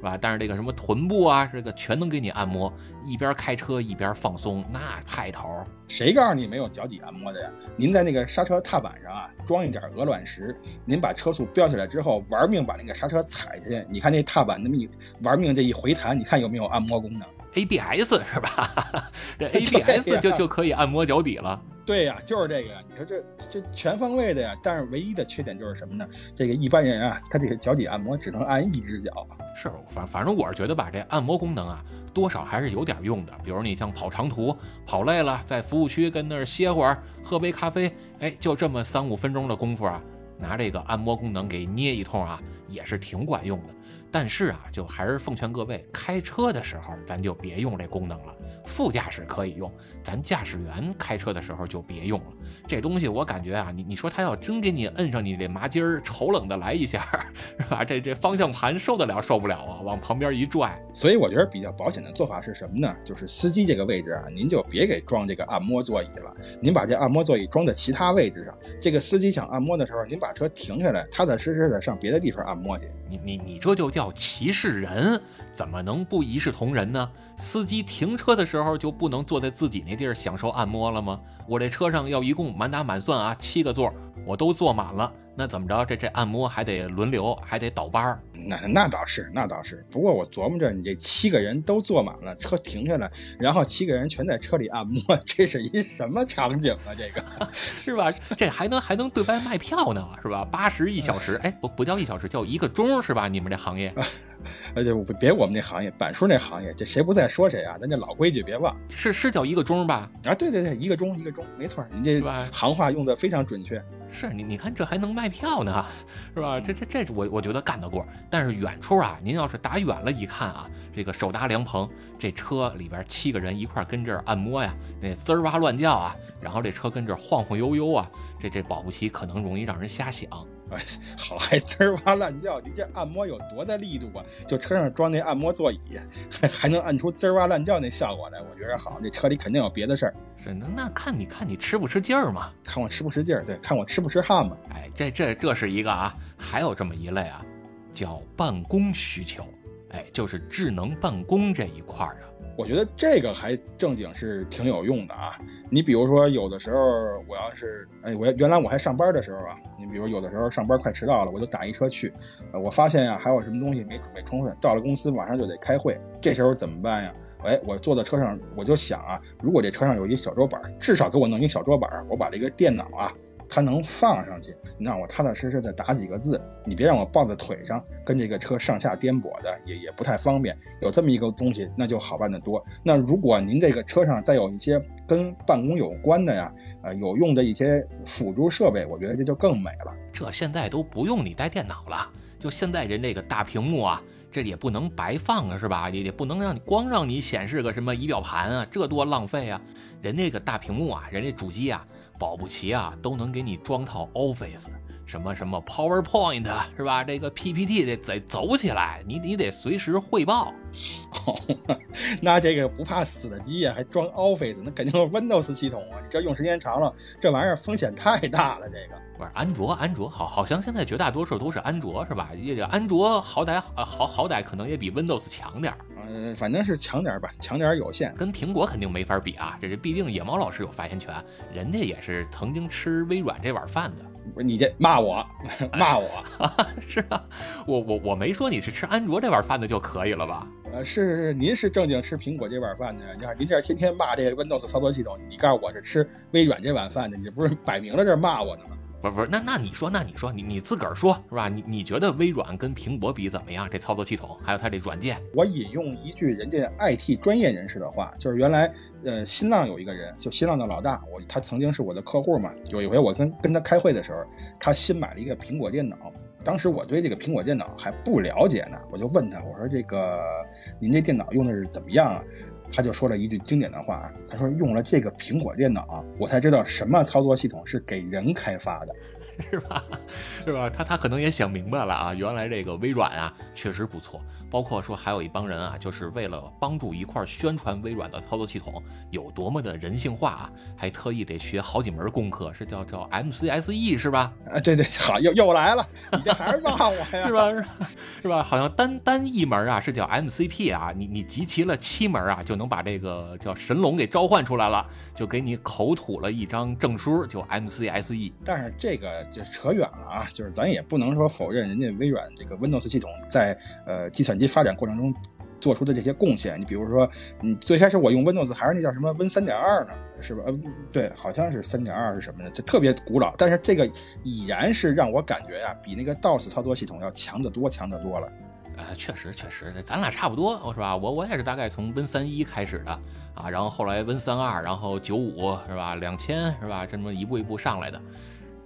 是吧？但是这个什么臀部啊，这个全能给你按摩，一边开车一边放松，那派头。谁告诉你没有脚底按摩的呀？您在那个刹车踏板上啊，装一点鹅卵石，您把车速飙起来之后，玩命把那个刹车踩下去，你看那踏板那么一玩命这一回弹，你看有没有按摩功能？ABS 是吧？<laughs> 这 ABS 就就可以按摩脚底了。对呀，就是这个呀。你说这这全方位的呀，但是唯一的缺点就是什么呢？这个一般人啊，他这个脚底按摩只能按一只脚。是，反反正我是觉得吧，这按摩功能啊，多少还是有点用的。比如你像跑长途，跑累了，在服务区跟那儿歇会儿，喝杯咖啡，哎，就这么三五分钟的功夫啊，拿这个按摩功能给捏一通啊，也是挺管用的。但是啊，就还是奉劝各位，开车的时候咱就别用这功能了。副驾驶可以用，咱驾驶员开车的时候就别用了。这东西我感觉啊，你你说他要真给你摁上你这麻筋儿，丑冷的来一下，<laughs> 是吧？这这方向盘受得了受不了啊？往旁边一拽。所以我觉得比较保险的做法是什么呢？就是司机这个位置啊，您就别给装这个按摩座椅了，您把这按摩座椅装在其他位置上。这个司机想按摩的时候，您把车停下来，踏踏实实的上别的地方按摩去。你你你这就叫歧视人，怎么能不一视同仁呢？司机停车的时候就不能坐在自己那地儿享受按摩了吗？我这车上要一共满打满算啊七个座，我都坐满了，那怎么着？这这按摩还得轮流，还得倒班儿。那那倒是，那倒是。不过我琢磨着，你这七个人都坐满了，车停下来，然后七个人全在车里按摩，<laughs> 这是一什么场景啊？这个 <laughs> 是吧？这还能还能对外卖票呢，是吧？八十一小时，<laughs> 哎，不不叫一小时，叫一个钟，是吧？你们这行业？而且别我们那行业，板书那行业，这谁不在说谁啊？咱这老规矩别忘，是是叫一个钟吧？啊，对对对，一个钟一个钟，没错，您这行话用的非常准确。是你，你看这还能卖票呢，是吧？这这这，我我觉得干得过。但是远处啊，您要是打远了一看啊，这个手搭凉棚，这车里边七个人一块跟这儿按摩呀，那滋儿哇乱叫啊，然后这车跟这儿晃晃悠悠啊，这这保不齐可能容易让人瞎想。哎，<laughs> 好还滋儿哇乱叫，你这按摩有多大力度啊？就车上装那按摩座椅，还还能按出滋儿哇乱叫那效果来？我觉得好，那车里肯定有别的事儿。是那那看你看你吃不吃劲儿嘛？看我吃不吃劲儿？对，看我吃不吃汗嘛？哎，这这这是一个啊，还有这么一类啊，叫办公需求，哎，就是智能办公这一块儿啊。我觉得这个还正经是挺有用的啊！你比如说，有的时候我要是哎，我原来我还上班的时候啊，你比如有的时候上班快迟到了，我就打一车去，我发现呀还有什么东西没准备充分，到了公司马上就得开会，这时候怎么办呀？哎，我坐在车上，我就想啊，如果这车上有一小桌板，至少给我弄一小桌板，我把这个电脑啊。它能放上去，你让我踏踏实实的打几个字，你别让我抱在腿上，跟这个车上下颠簸的，也也不太方便。有这么一个东西，那就好办得多。那如果您这个车上再有一些跟办公有关的呀，呃，有用的一些辅助设备，我觉得这就更美了。这现在都不用你带电脑了，就现在人这个大屏幕啊，这也不能白放啊，是吧？也也不能让你光让你显示个什么仪表盘啊，这多浪费啊！人那个大屏幕啊，人家主机啊。保不齐啊，都能给你装套 Office，什么什么 PowerPoint 是吧？这个 PPT 得得走起来，你你得随时汇报。好，<laughs> 那这个不怕死的机呀，还装 Office，那肯定是 Windows 系统啊！你这用时间长了，这玩意儿风险太大了。这个不是安卓，安卓好，好像现在绝大多数都是安卓是吧？这个安卓好歹好好歹可能也比 Windows 强点儿。嗯，反正是强点儿吧，强点儿有限，跟苹果肯定没法比啊。这是毕竟野猫老师有发言权，人家也是曾经吃微软这碗饭的。不是你这骂我，<laughs> 骂我，<laughs> 是啊，我我我没说你是吃安卓这碗饭的就可以了吧？呃，是是是，您是正经吃苹果这碗饭的。你看您这天天骂这 Windows 操作系统，你告诉我是吃微软这碗饭的，你这不是摆明了这骂我呢吗？不是不，那那你说，那你说，你你自个儿说是吧？你你觉得微软跟苹果比怎么样？这操作系统还有它这软件？我引用一句人家 IT 专业人士的话，就是原来呃新浪有一个人，就新浪的老大，我他曾经是我的客户嘛。有一回我跟跟他开会的时候，他新买了一个苹果电脑，当时我对这个苹果电脑还不了解呢，我就问他，我说这个您这电脑用的是怎么样啊？他就说了一句经典的话啊，他说用了这个苹果电脑，我才知道什么操作系统是给人开发的。<laughs> 是吧？<laughs> 是吧？他他可能也想明白了啊，原来这个微软啊确实不错。包括说还有一帮人啊，就是为了帮助一块宣传微软的操作系统有多么的人性化啊，还特意得学好几门功课，是叫叫 MCSE 是吧？啊，对对，好，又又来了，你这还是骂我呀？<laughs> 是吧？是吧？好像单单一门啊是叫 MCP 啊，你你集齐了七门啊，就能把这个叫神龙给召唤出来了，就给你口吐了一张证书，就 MCSE。但是这个就扯远了啊，就是咱也不能说否认人家微软这个 Windows 系统在呃计算机。发展过程中做出的这些贡献，你比如说，你最开始我用 Windows 还是那叫什么 Win 三点二呢，是吧？呃，对，好像是三点二是什么的？这特别古老，但是这个已然是让我感觉呀，比那个 DOS 操作系统要强得多，强得多了。呃，确实确实，咱俩差不多，是吧？我我也是大概从 Win 三一开始的啊，然后后来 Win 三二，然后九五是吧？两千是吧？这么一步一步上来的。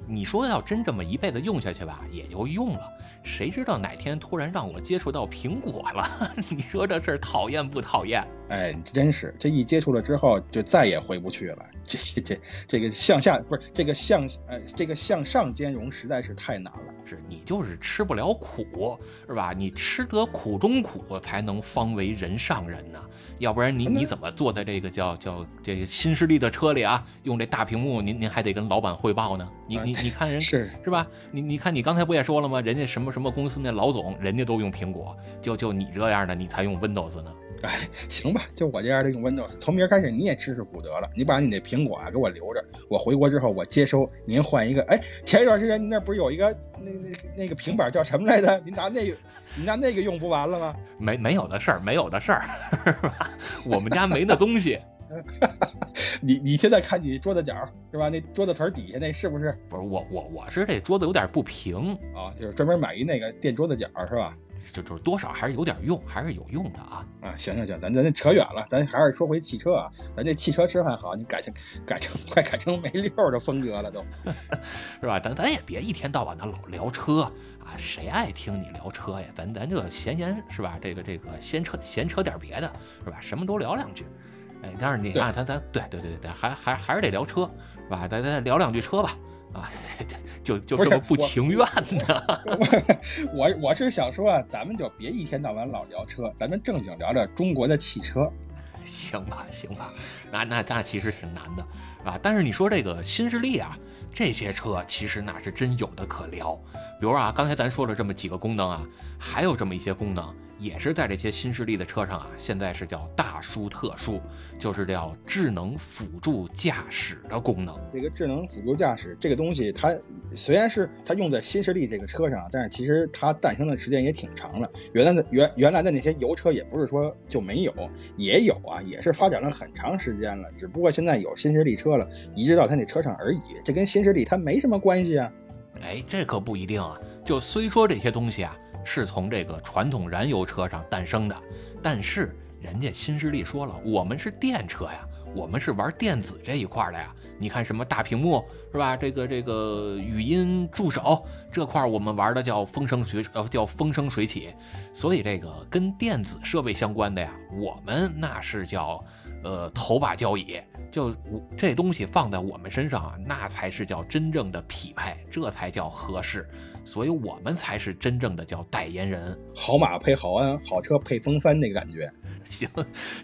你说要真这么一辈子用下去吧，也就用了。谁知道哪天突然让我接触到苹果了？<laughs> 你说这事儿讨厌不讨厌？哎，真是这一接触了之后，就再也回不去了。这这这这个向下不是这个向呃这个向上兼容实在是太难了。是你就是吃不了苦，是吧？你吃得苦中苦，才能方为人上人呢。要不然你你怎么坐在这个叫叫这个新势力的车里啊？用这大屏幕，您您还得跟老板汇报呢。你你你看人是是吧？你你看你刚才不也说了吗？人家什么什么公司那老总，人家都用苹果，就就你这样的，你才用 Windows 呢。哎，<laughs> 行吧，就我这样的用 Windows，从明儿开始你也支持谷得了。你把你那苹果啊给我留着，我回国之后我接收，您换一个。哎，前一段时间您那不是有一个那那那个平板叫什么来着？您拿那个，您拿那个用不完了吗？没没有的事儿，没有的事儿，<laughs> 我们家没那东西。<laughs> 你你现在看你桌子角是吧？那桌子腿底下那是不是？不是我我我是这桌子有点不平啊，就是专门买一那个垫桌子角是吧？就就是多少还是有点用，还是有用的啊啊！行行行，咱咱扯远了，咱还是说回汽车啊。咱这汽车车还好，你改成改成快改成没溜的风格了都，是吧？咱咱也别一天到晚的老聊车啊，谁爱听你聊车呀？咱咱就闲言是吧？这个这个闲扯闲扯点别的是吧？什么都聊两句。哎，但是你看，咱咱对对对对，还还还是得聊车是吧？咱咱聊两句车吧。啊，就就这么不情愿呢？<laughs> 我我是想说啊，咱们就别一天到晚老聊车，咱们正经聊聊中国的汽车，行吧行吧？那那那其实挺难的，是吧？但是你说这个新势力啊，这些车其实那是真有的可聊。比如啊，刚才咱说了这么几个功能啊，还有这么一些功能。也是在这些新势力的车上啊，现在是叫大书特书，就是叫智能辅助驾驶的功能。这个智能辅助驾驶这个东西，它虽然是它用在新势力这个车上，但是其实它诞生的时间也挺长了。原来的原原来的那些油车也不是说就没有，也有啊，也是发展了很长时间了。只不过现在有新势力车了，移植到它那车上而已。这跟新势力它没什么关系啊。哎，这可不一定啊。就虽说这些东西啊。是从这个传统燃油车上诞生的，但是人家新势力说了，我们是电车呀，我们是玩电子这一块的呀。你看什么大屏幕是吧？这个这个语音助手这块我们玩的叫风生水呃叫风生水起，所以这个跟电子设备相关的呀，我们那是叫呃头把交椅，就这东西放在我们身上啊，那才是叫真正的匹配，这才叫合适。所以我们才是真正的叫代言人，好马配好鞍，好车配风帆那个感觉。<laughs> 行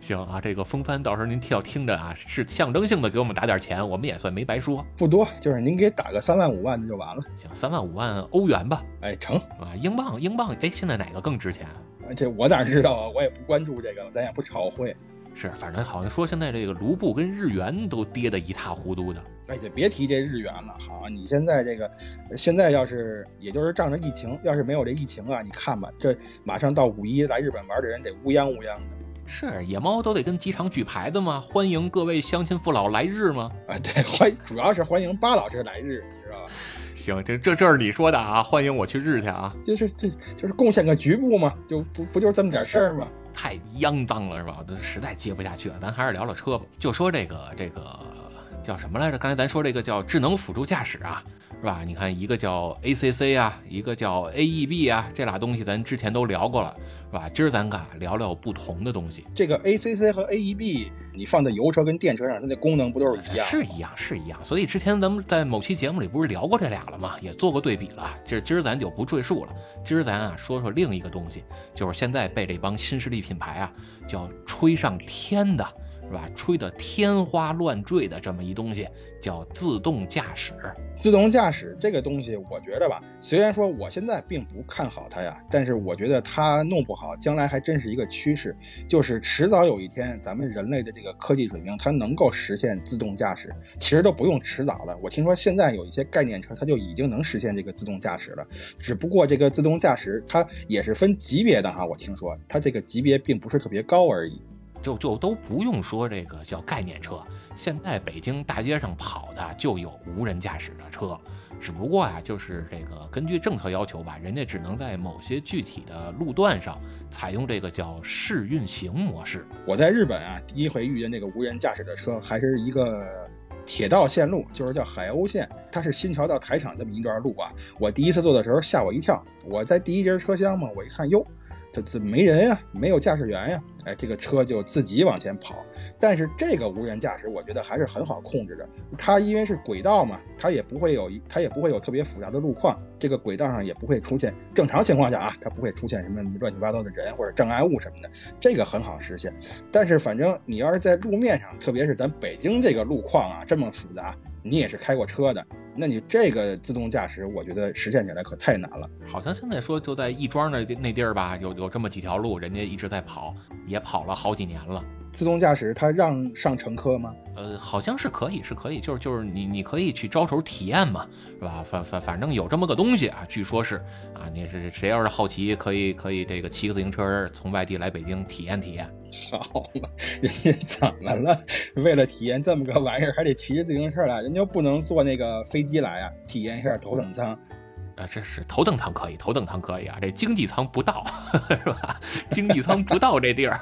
行啊，这个风帆到时候您要听着啊，是象征性的给我们打点钱，我们也算没白说。不多，就是您给打个三万五万的就完了。行，三万五万欧元吧。哎，成啊，英镑英镑，哎，现在哪个更值钱？这我哪知道啊？我也不关注这个，咱也不炒汇。是，反正好像说现在这个卢布跟日元都跌得一塌糊涂的。哎，就别提这日元了。好，你现在这个，现在要是也就是仗着疫情，要是没有这疫情啊，你看吧，这马上到五一来日本玩的人得乌泱乌泱的。是，野猫都得跟机场举牌子吗？欢迎各位乡亲父老来日吗？啊，对，欢主要是欢迎巴老师来日，你知道吧？行，这这这是你说的啊，欢迎我去日去啊。就是这就是贡献个局部嘛，就不不就是这么点事儿吗？太肮脏了是吧？都实在接不下去了，咱还是聊聊车吧。就说这个这个叫什么来着？刚才咱说这个叫智能辅助驾驶啊，是吧？你看一个叫 ACC 啊，一个叫 AEB 啊，这俩东西咱之前都聊过了。是吧？今儿咱俩聊聊不同的东西。这个 ACC 和 AEB，你放在油车跟电车上，它的功能不都是一样？是一样，是一样。所以之前咱们在某期节目里不是聊过这俩了吗？也做过对比了。今儿今儿咱就不赘述了。今儿咱啊说说另一个东西，就是现在被这帮新势力品牌啊叫吹上天的。吧？吹得天花乱坠的这么一东西，叫自动驾驶。自动驾驶这个东西，我觉得吧，虽然说我现在并不看好它呀，但是我觉得它弄不好，将来还真是一个趋势。就是迟早有一天，咱们人类的这个科技水平，它能够实现自动驾驶，其实都不用迟早了。我听说现在有一些概念车，它就已经能实现这个自动驾驶了。只不过这个自动驾驶它也是分级别的哈，我听说它这个级别并不是特别高而已。就就都不用说这个叫概念车，现在北京大街上跑的就有无人驾驶的车，只不过呀，就是这个根据政策要求吧，人家只能在某些具体的路段上采用这个叫试运行模式。我在日本啊，第一回遇见那个无人驾驶的车，还是一个铁道线路，就是叫海鸥线，它是新桥到台场这么一段路啊。我第一次坐的时候吓我一跳，我在第一节车厢嘛，我一看哟。这这没人呀，没有驾驶员呀，哎，这个车就自己往前跑。但是这个无人驾驶，我觉得还是很好控制的。它因为是轨道嘛，它也不会有它也不会有特别复杂的路况，这个轨道上也不会出现正常情况下啊，它不会出现什么乱七八糟的人或者障碍物什么的，这个很好实现。但是反正你要是在路面上，特别是咱北京这个路况啊这么复杂，你也是开过车的。那你这个自动驾驶，我觉得实现起来可太难了。好像现在说就在亦庄那那地儿吧，有有这么几条路，人家一直在跑，也跑了好几年了。自动驾驶它让上乘客吗？呃，好像是可以，是可以，就是就是你你可以去招手体验嘛，是吧？反反反正有这么个东西啊，据说是啊，你是谁要是好奇，可以可以这个骑个自行车从外地来北京体验体验。好嘛，人家怎么了？<laughs> 为了体验这么个玩意儿，还得骑着自行车来？人家不能坐那个飞机来啊，体验一下头等舱。啊，这是头等舱可以，头等舱可以啊，这经济舱不到，<laughs> 是吧？经济舱不到这地儿，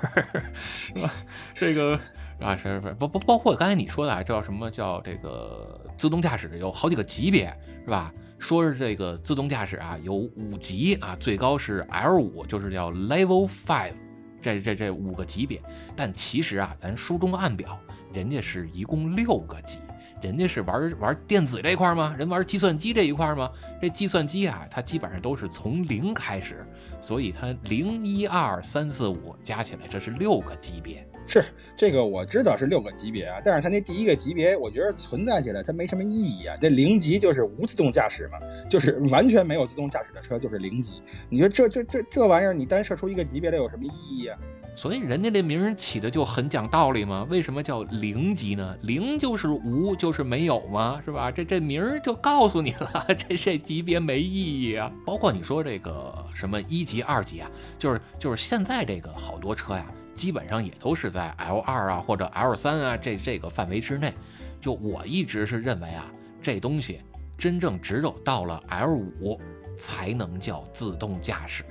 是吧？这个啊，是是不不包括刚才你说的啊，叫什么叫这个自动驾驶有好几个级别，是吧？说是这个自动驾驶啊有五级啊，最高是 L 五，就是叫 Level Five，这这这五个级别。但其实啊，咱书中暗表，人家是一共六个级。人家是玩玩电子这一块吗？人玩计算机这一块吗？这计算机啊，它基本上都是从零开始，所以它零一二三四五加起来这是六个级别。是这个我知道是六个级别啊，但是它那第一个级别，我觉得存在起来它没什么意义啊。这零级就是无自动驾驶嘛，就是完全没有自动驾驶的车就是零级。你说这这这这玩意儿，你单设出一个级别来有什么意义啊？所以人家这名儿起的就很讲道理嘛。为什么叫零级呢？零就是无，就是没有嘛，是吧？这这名儿就告诉你了，<laughs> 这这级别没意义啊。包括你说这个什么一级、二级啊，就是就是现在这个好多车呀，基本上也都是在 L 二啊或者 L 三啊这这个范围之内。就我一直是认为啊，这东西真正只有到了 L 五。才能叫自动驾驶，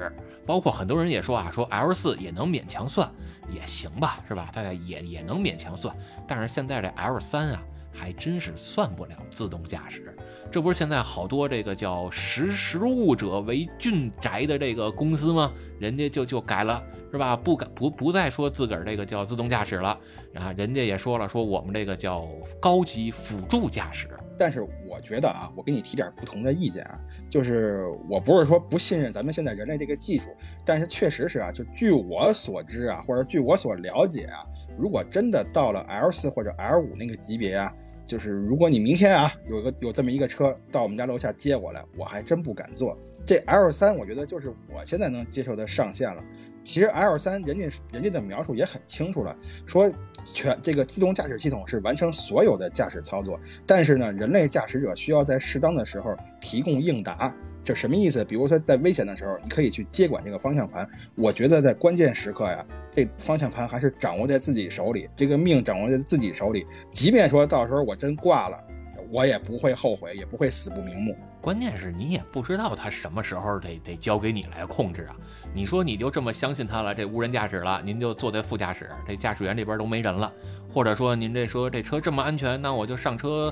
包括很多人也说啊，说 L 四也能勉强算，也行吧，是吧？大家也也能勉强算，但是现在这 L 三啊，还真是算不了自动驾驶。这不是现在好多这个叫识时务者为俊宅的这个公司吗？人家就就改了，是吧？不改不不再说自个儿这个叫自动驾驶了，啊，人家也说了，说我们这个叫高级辅助驾驶。但是我觉得啊，我给你提点不同的意见啊，就是我不是说不信任咱们现在人类这个技术，但是确实是啊，就据我所知啊，或者据我所了解啊，如果真的到了 L 四或者 L 五那个级别啊，就是如果你明天啊有个有这么一个车到我们家楼下接我来，我还真不敢坐。这 L 三我觉得就是我现在能接受的上限了。其实 L 三人家人家的描述也很清楚了，说。全这个自动驾驶系统是完成所有的驾驶操作，但是呢，人类驾驶者需要在适当的时候提供应答。这什么意思？比如说在危险的时候，你可以去接管这个方向盘。我觉得在关键时刻呀，这方向盘还是掌握在自己手里，这个命掌握在自己手里。即便说到时候我真挂了。我也不会后悔，也不会死不瞑目。关键是你也不知道他什么时候得得交给你来控制啊！你说你就这么相信他了？这无人驾驶了，您就坐在副驾驶，这驾驶员这边都没人了，或者说您这说这车这么安全，那我就上车。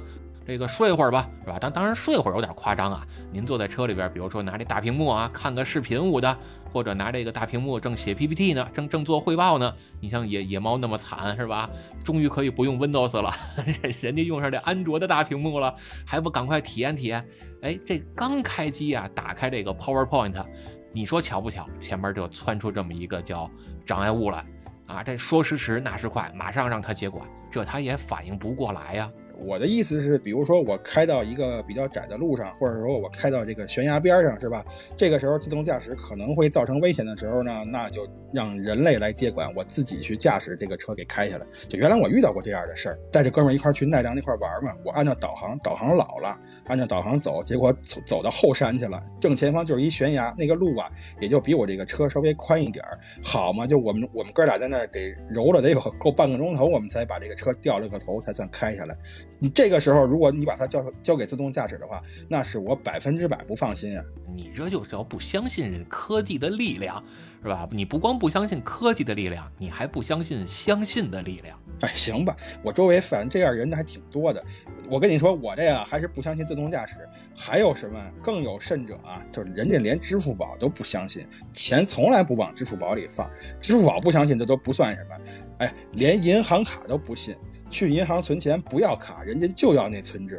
这个睡会儿吧，是吧？当当然睡会儿有点夸张啊。您坐在车里边，比如说拿这大屏幕啊，看个视频舞的，或者拿这个大屏幕正写 PPT 呢，正正做汇报呢。你像野野猫那么惨是吧？终于可以不用 Windows 了，<laughs> 人家用上这安卓的大屏幕了，还不赶快体验体验？哎，这刚开机啊，打开这个 PowerPoint，你说巧不巧？前面就窜出这么一个叫障碍物来啊！这说时迟那时快，马上让他接管，这他也反应不过来呀。我的意思是，比如说我开到一个比较窄的路上，或者说我开到这个悬崖边上，是吧？这个时候自动驾驶可能会造成危险的时候呢，那就让人类来接管，我自己去驾驶这个车给开下来。就原来我遇到过这样的事儿，带着哥们儿一块儿去奈良那块儿玩嘛，我按照导航，导航老了。按照导航走，结果走走到后山去了。正前方就是一悬崖，那个路啊，也就比我这个车稍微宽一点儿。好嘛，就我们我们哥俩在那儿得揉了得有够半个钟头，我们才把这个车掉了个头，才算开下来。你这个时候，如果你把它交交给自动驾驶的话，那是我百分之百不放心啊！你这就叫不相信科技的力量，是吧？你不光不相信科技的力量，你还不相信相信的力量。哎，行吧，我周围反正这样人还挺多的。我跟你说，我这个还是不相信自动驾驶。还有什么更有甚者啊？就是人家连支付宝都不相信，钱从来不往支付宝里放。支付宝不相信，这都不算什么。哎，连银行卡都不信，去银行存钱不要卡，人家就要那存折。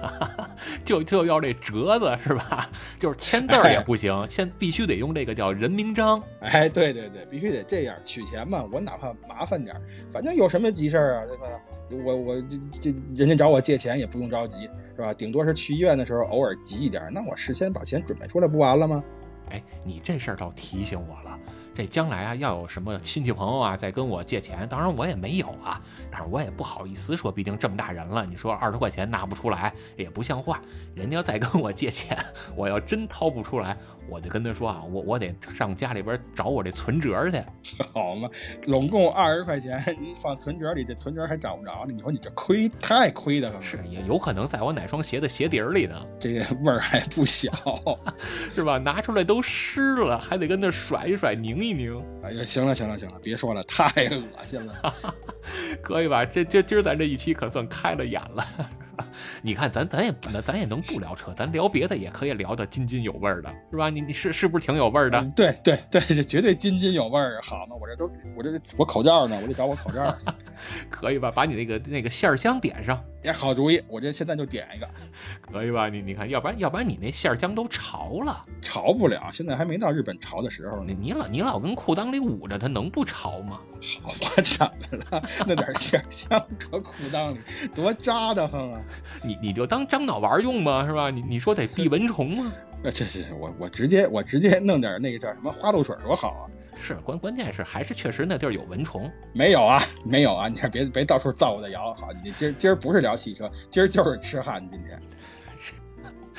<laughs> 就就要这折子是吧？<laughs> 就是签字儿也不行，<laughs> 先必须得用这个叫人名章。哎，对对对，必须得这样取钱嘛。我哪怕麻烦点儿，反正有什么急事儿啊，对吧？我我这这人家找我借钱也不用着急，是吧？顶多是去医院的时候偶尔急一点，那我事先把钱准备出来不完了吗？哎，你这事儿倒提醒我了。这将来啊，要有什么亲戚朋友啊再跟我借钱，当然我也没有啊，但是我也不好意思说，毕竟这么大人了，你说二十块钱拿不出来也不像话。人家要再跟我借钱，我要真掏不出来。我就跟他说啊，我我得上家里边找我这存折去，<laughs> 好嘛，拢共二十块钱，你放存折里，这存折还找不着呢。你说你这亏太亏的了。是，也有可能在我哪双鞋的鞋底里呢。这个味儿还不小，<laughs> 是吧？拿出来都湿了，还得跟那甩一甩，拧一拧。哎呀，行了行了行了，别说了，太恶心了。<laughs> 可以吧？这这今儿咱这一期可算开了眼了。<laughs> 你看，咱咱也那咱也能不聊车，咱聊别的也可以聊得津津有味儿的，是吧？你你是是不是挺有味儿的？对对对，这绝对津津有味儿。好嘛，我这都我这我口罩呢，我得找我口罩。<laughs> 可以吧？把你那个那个线香点上。也好主意，我这现在就点一个，<laughs> 可以吧？你你看，要不然要不然你那馅浆都潮了，潮不了。现在还没到日本潮的时候呢。你老你老跟裤裆里捂着，它能不潮吗？好吧，怎么了？那点馅香搁裤裆里，多扎的慌啊！<laughs> 你你就当樟脑丸用吗？是吧？你你说得避蚊虫吗？<laughs> 这这我我直接我直接弄点那个叫什么花露水多好啊！是关关键是还是确实那地儿有蚊虫？没有啊，没有啊！你看别别到处造我的谣。好，你今儿今儿不是聊汽车，今儿就是痴汉。今天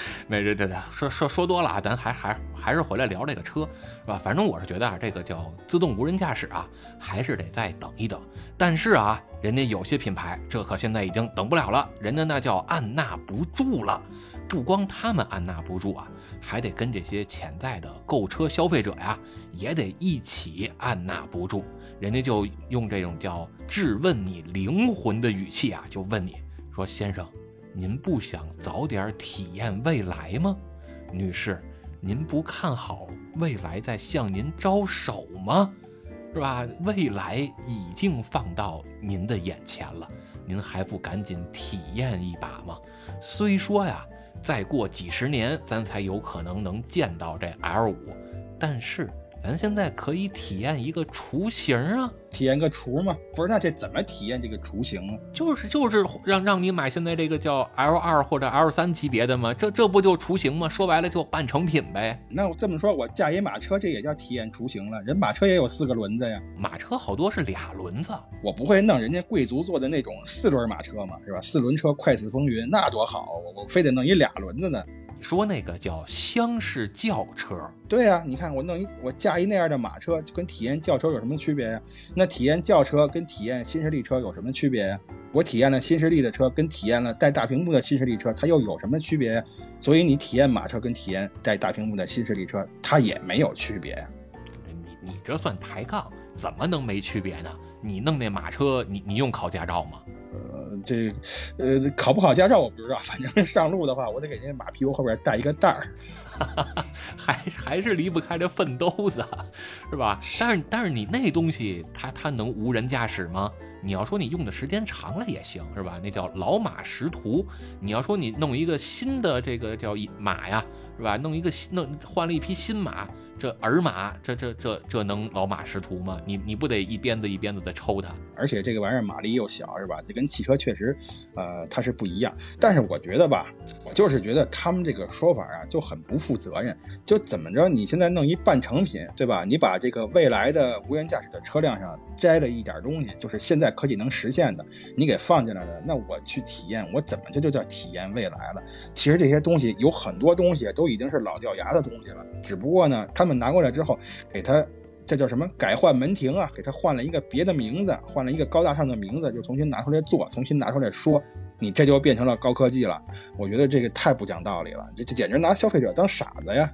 <laughs> 没这这这说说说多了啊，咱还还还是回来聊这个车是吧？反正我是觉得啊，这个叫自动无人驾驶啊，还是得再等一等。但是啊，人家有些品牌这可现在已经等不了了，人家那叫按捺不住了。不光他们按捺不住啊，还得跟这些潜在的购车消费者呀，也得一起按捺不住。人家就用这种叫质问你灵魂的语气啊，就问你说：“先生，您不想早点体验未来吗？女士，您不看好未来在向您招手吗？是吧？未来已经放到您的眼前了，您还不赶紧体验一把吗？虽说呀。”再过几十年，咱才有可能能见到这 L 五，但是。咱现在可以体验一个雏形啊，体验个雏嘛？不是，那这怎么体验这个雏形啊？就是就是让让你买现在这个叫 L 二或者 L 三级别的吗？这这不就雏形吗？说白了就半成品呗。那我这么说，我驾一马车，这也叫体验雏形了。人马车也有四个轮子呀，马车好多是俩轮子。我不会弄人家贵族坐的那种四轮马车嘛，是吧？四轮车快似风云，那多好，我我非得弄一俩轮子呢。说那个叫厢式轿车，对呀，你看我弄一我驾一那样的马车，就跟体验轿车有什么区别呀？那体验轿车跟体验新势力车有什么区别呀？我体验了新势力的车，跟体验了带大屏幕的新势力车，它又有什么区别呀？所以你体验马车跟体验带大屏幕的新势力车，它也没有区别呀。你你这算抬杠，怎么能没区别呢？你弄那马车，你你用考驾照吗？呃，这，呃，考不考驾照我不知道，反正上路的话，我得给那马屁股后边带一个袋儿，<laughs> 还还是离不开这粪兜子，是吧？但是但是你那东西，它它能无人驾驶吗？你要说你用的时间长了也行，是吧？那叫老马识途。你要说你弄一个新的这个叫马呀，是吧？弄一个新弄换了一匹新马。这儿马，这这这这能老马识途吗？你你不得一鞭子一鞭子的抽它？而且这个玩意儿马力又小，是吧？这跟汽车确实，呃，它是不一样。但是我觉得吧，我就是觉得他们这个说法啊就很不负责任。就怎么着，你现在弄一半成品，对吧？你把这个未来的无人驾驶的车辆上摘了一点东西，就是现在科技能实现的，你给放进来了，那我去体验，我怎么这就叫体验未来了？其实这些东西有很多东西都已经是老掉牙的东西了，只不过呢，他们。拿过来之后，给他这叫什么？改换门庭啊，给他换了一个别的名字，换了一个高大上的名字，就重新拿出来做，重新拿出来说，你这就变成了高科技了。我觉得这个太不讲道理了，这这简直拿消费者当傻子呀！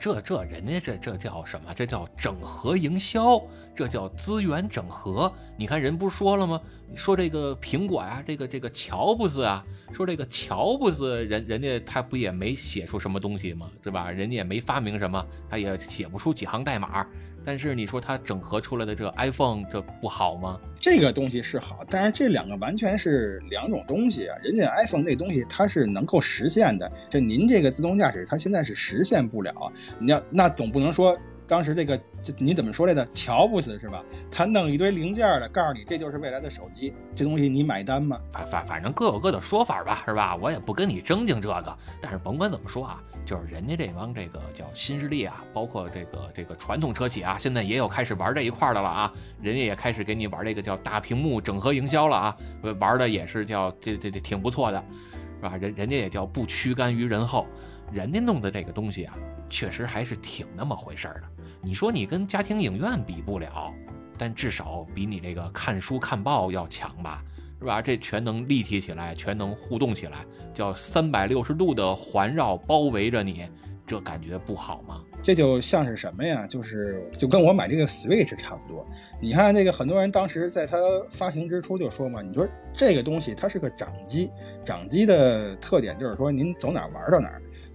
这这人家这这叫什么？这叫整合营销，这叫资源整合。你看人不是说了吗？说这个苹果呀，这个这个乔布斯啊，说这个乔布斯人人家他不也没写出什么东西吗？对吧？人家也没发明什么，他也写不出几行代码。但是你说它整合出来的这个 iPhone 这不好吗？这个东西是好，但是这两个完全是两种东西啊。人家 iPhone 那东西它是能够实现的，就您这个自动驾驶它现在是实现不了。你要那总不能说当时这个这你怎么说来的？乔布斯是吧？他弄一堆零件的，告诉你这就是未来的手机，这东西你买单吗？反反反正各有各的说法吧，是吧？我也不跟你争竞这个。但是甭管怎么说啊。就是人家这帮这个叫新势力啊，包括这个这个传统车企啊，现在也有开始玩这一块的了啊。人家也开始给你玩这个叫大屏幕整合营销了啊，玩的也是叫这这这挺不错的，是吧？人人家也叫不屈甘于人后，人家弄的这个东西啊，确实还是挺那么回事儿的。你说你跟家庭影院比不了，但至少比你这个看书看报要强吧？是吧？这全能立体起来，全能互动起来，叫三百六十度的环绕包围着你，这感觉不好吗？这就像是什么呀？就是就跟我买这个 Switch 差不多。你看那个很多人当时在它发行之初就说嘛，你说这个东西它是个掌机，掌机的特点就是说您走哪玩到哪。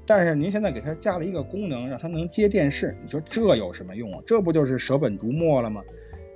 但是您现在给它加了一个功能，让它能接电视，你说这有什么用啊？这不就是舍本逐末了吗？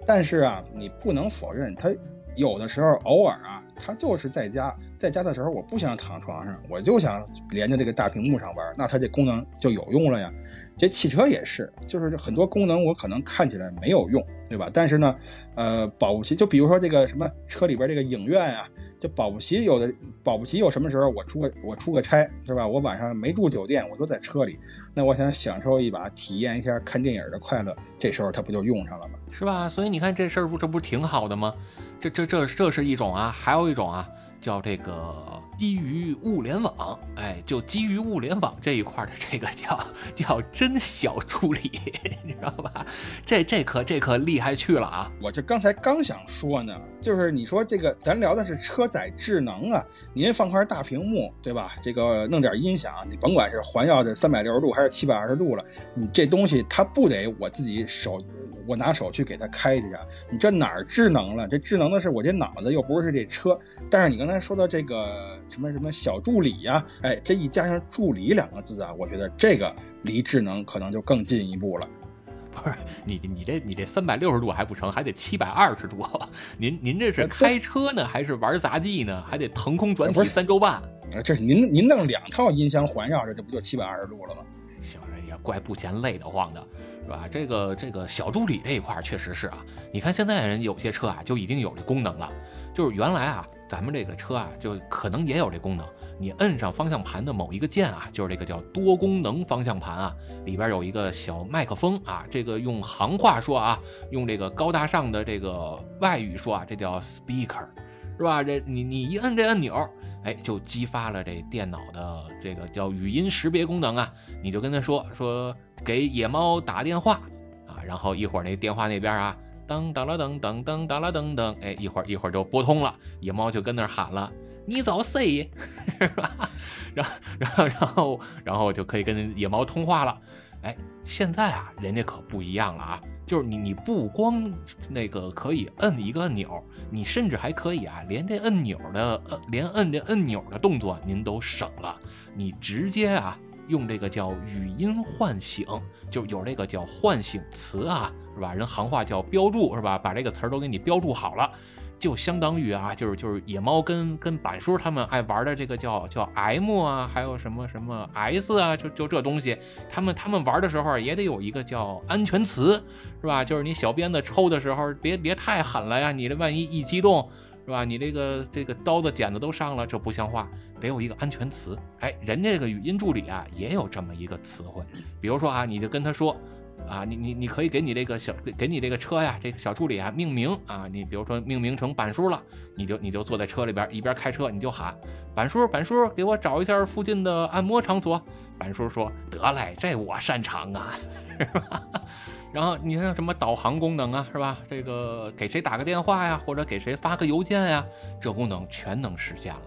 但是啊，你不能否认它。有的时候，偶尔啊，它就是在家，在家的时候，我不想躺床上，我就想连着这个大屏幕上玩，那它这功能就有用了呀。这汽车也是，就是很多功能我可能看起来没有用，对吧？但是呢，呃，保不齐，就比如说这个什么车里边这个影院啊，就保不齐有的，保不齐有什么时候我出个我出个差，是吧？我晚上没住酒店，我都在车里，那我想享受一把，体验一下看电影的快乐，这时候它不就用上了吗？是吧？所以你看这事儿不，这不挺好的吗？这这这这是一种啊，还有一种啊，叫这个。基于物联网，哎，就基于物联网这一块的这个叫 <laughs> 叫真小助理，<laughs> 你知道吧？这这可这可厉害去了啊！我这刚才刚想说呢，就是你说这个，咱聊的是车载智能啊，您放块大屏幕，对吧？这个弄点音响，你甭管是环绕的三百六十度还是七百二十度了，你这东西它不得我自己手，我拿手去给它开去啊？你这哪儿智能了？这智能的是我这脑子，又不是这车。但是你刚才说到这个。什么什么小助理呀？哎，这一加上“助理”两个字啊，我觉得这个离智能可能就更进一步了。不是你你这你这三百六十度还不成，还得七百二十度。您您这是开车呢，还是玩杂技呢？还得腾空转体三周半。这是您您弄两套音箱环绕着，这不就七百二十度了吗？行，也怪不嫌累得慌的，是吧？这个这个小助理这一块确实是啊。你看现在人有些车啊，就已经有这功能了，就是原来啊。咱们这个车啊，就可能也有这功能。你摁上方向盘的某一个键啊，就是这个叫多功能方向盘啊，里边有一个小麦克风啊。这个用行话说啊，用这个高大上的这个外语说啊，这叫 speaker，是吧？这你你一摁这按钮，哎，就激发了这电脑的这个叫语音识别功能啊。你就跟他说说给野猫打电话啊，然后一会儿那电话那边啊。噔噔了噔噔噔噔了噔噔，哎，一会儿一会儿就拨通了，野猫就跟那儿喊了：“你找谁？” <laughs> 是吧？然后然后然后然后就可以跟野猫通话了。哎，现在啊，人家可不一样了啊，就是你你不光那个可以摁一个按钮，你甚至还可以啊，连这按钮的呃，连摁这按钮的动作您都省了，你直接啊。用这个叫语音唤醒，就有这个叫唤醒词啊，是吧？人行话叫标注，是吧？把这个词儿都给你标注好了，就相当于啊，就是就是野猫跟跟板叔他们爱玩的这个叫叫 M 啊，还有什么什么 S 啊，就就这东西，他们他们玩的时候也得有一个叫安全词，是吧？就是你小鞭子抽的时候，别别太狠了呀，你这万一一激动。是吧？你这个这个刀子剪子都上了，这不像话，得有一个安全词。哎，人家这个语音助理啊，也有这么一个词汇。比如说啊，你就跟他说，啊，你你你可以给你这个小给你这个车呀，这个小助理啊命名啊。你比如说命名成板叔了，你就你就坐在车里边一边开车，你就喊板叔板叔，给我找一下附近的按摩场所。板叔说得嘞，这我擅长啊，是吧？<laughs> 然后你看什么导航功能啊，是吧？这个给谁打个电话呀，或者给谁发个邮件呀，这功能全能实现了。